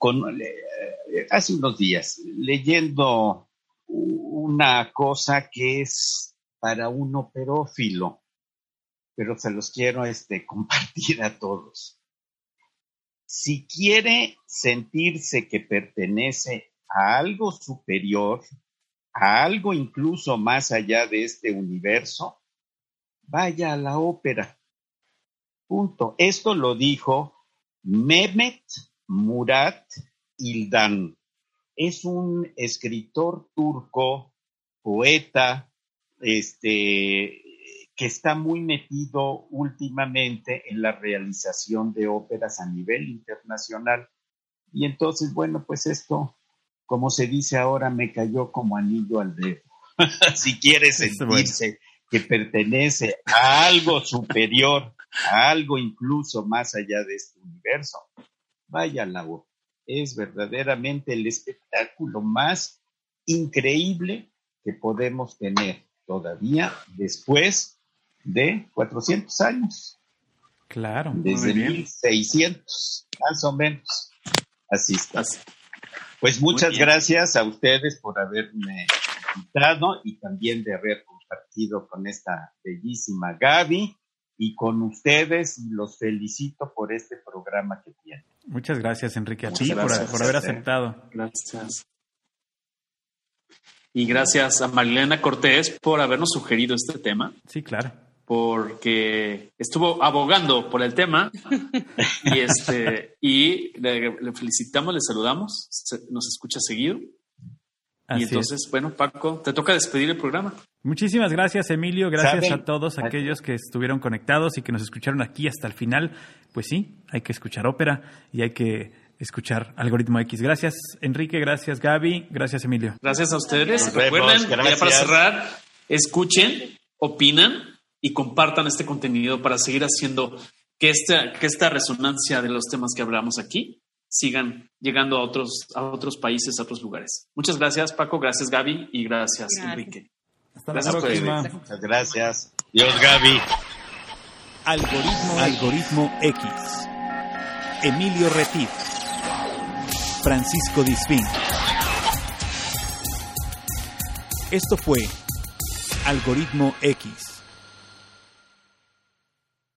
eh, hace unos días leyendo una cosa que es para un operófilo, pero se los quiero este, *laughs* compartir a todos. Si quiere sentirse que pertenece a algo superior, a algo incluso más allá de este universo, vaya a la ópera. Punto. Esto lo dijo Mehmet Murat Ildan. Es un escritor turco, poeta, este, que está muy metido últimamente en la realización de óperas a nivel internacional. Y entonces, bueno, pues esto, como se dice ahora, me cayó como anillo al dedo. *laughs* si quiere sentirse que pertenece a algo superior, a algo incluso más allá de este universo, vaya la Es verdaderamente el espectáculo más increíble que podemos tener todavía después de 400 años. Claro. Desde 1600, más o menos. Así está. Pues muchas gracias a ustedes por haberme invitado y también de haber compartido con esta bellísima Gaby y con ustedes y los felicito por este programa que tienen. Muchas gracias, Enrique, a ti por, haber aceptado. Gracias. Y gracias a Marilena Cortés por habernos sugerido este tema. Sí, claro. Porque estuvo abogando por el tema y este y le, felicitamos, le saludamos, nos escucha seguido. y entonces, bueno, Paco, te toca despedir el programa. Muchísimas gracias, Emilio. Gracias a todos aquellos que estuvieron conectados y que nos escucharon aquí hasta el final. Pues sí, hay que escuchar ópera y hay que escuchar Algoritmo X. Gracias, Enrique. Gracias, Gaby. Gracias, Emilio. Gracias a ustedes. Recuerden, ya para cerrar, escuchen, opinan y compartan este contenido para seguir haciendo que esta, que esta resonancia de los temas que hablamos aquí sigan llegando a otros, a otros países, a otros lugares. Muchas gracias, Paco. Gracias, Gaby. Y gracias. Enrique. Hasta la próxima. Muchas gracias. Dios, Gaby. Algoritmo, Algoritmo X. Emilio Retif. Francisco Disfín. Esto fue Algoritmo X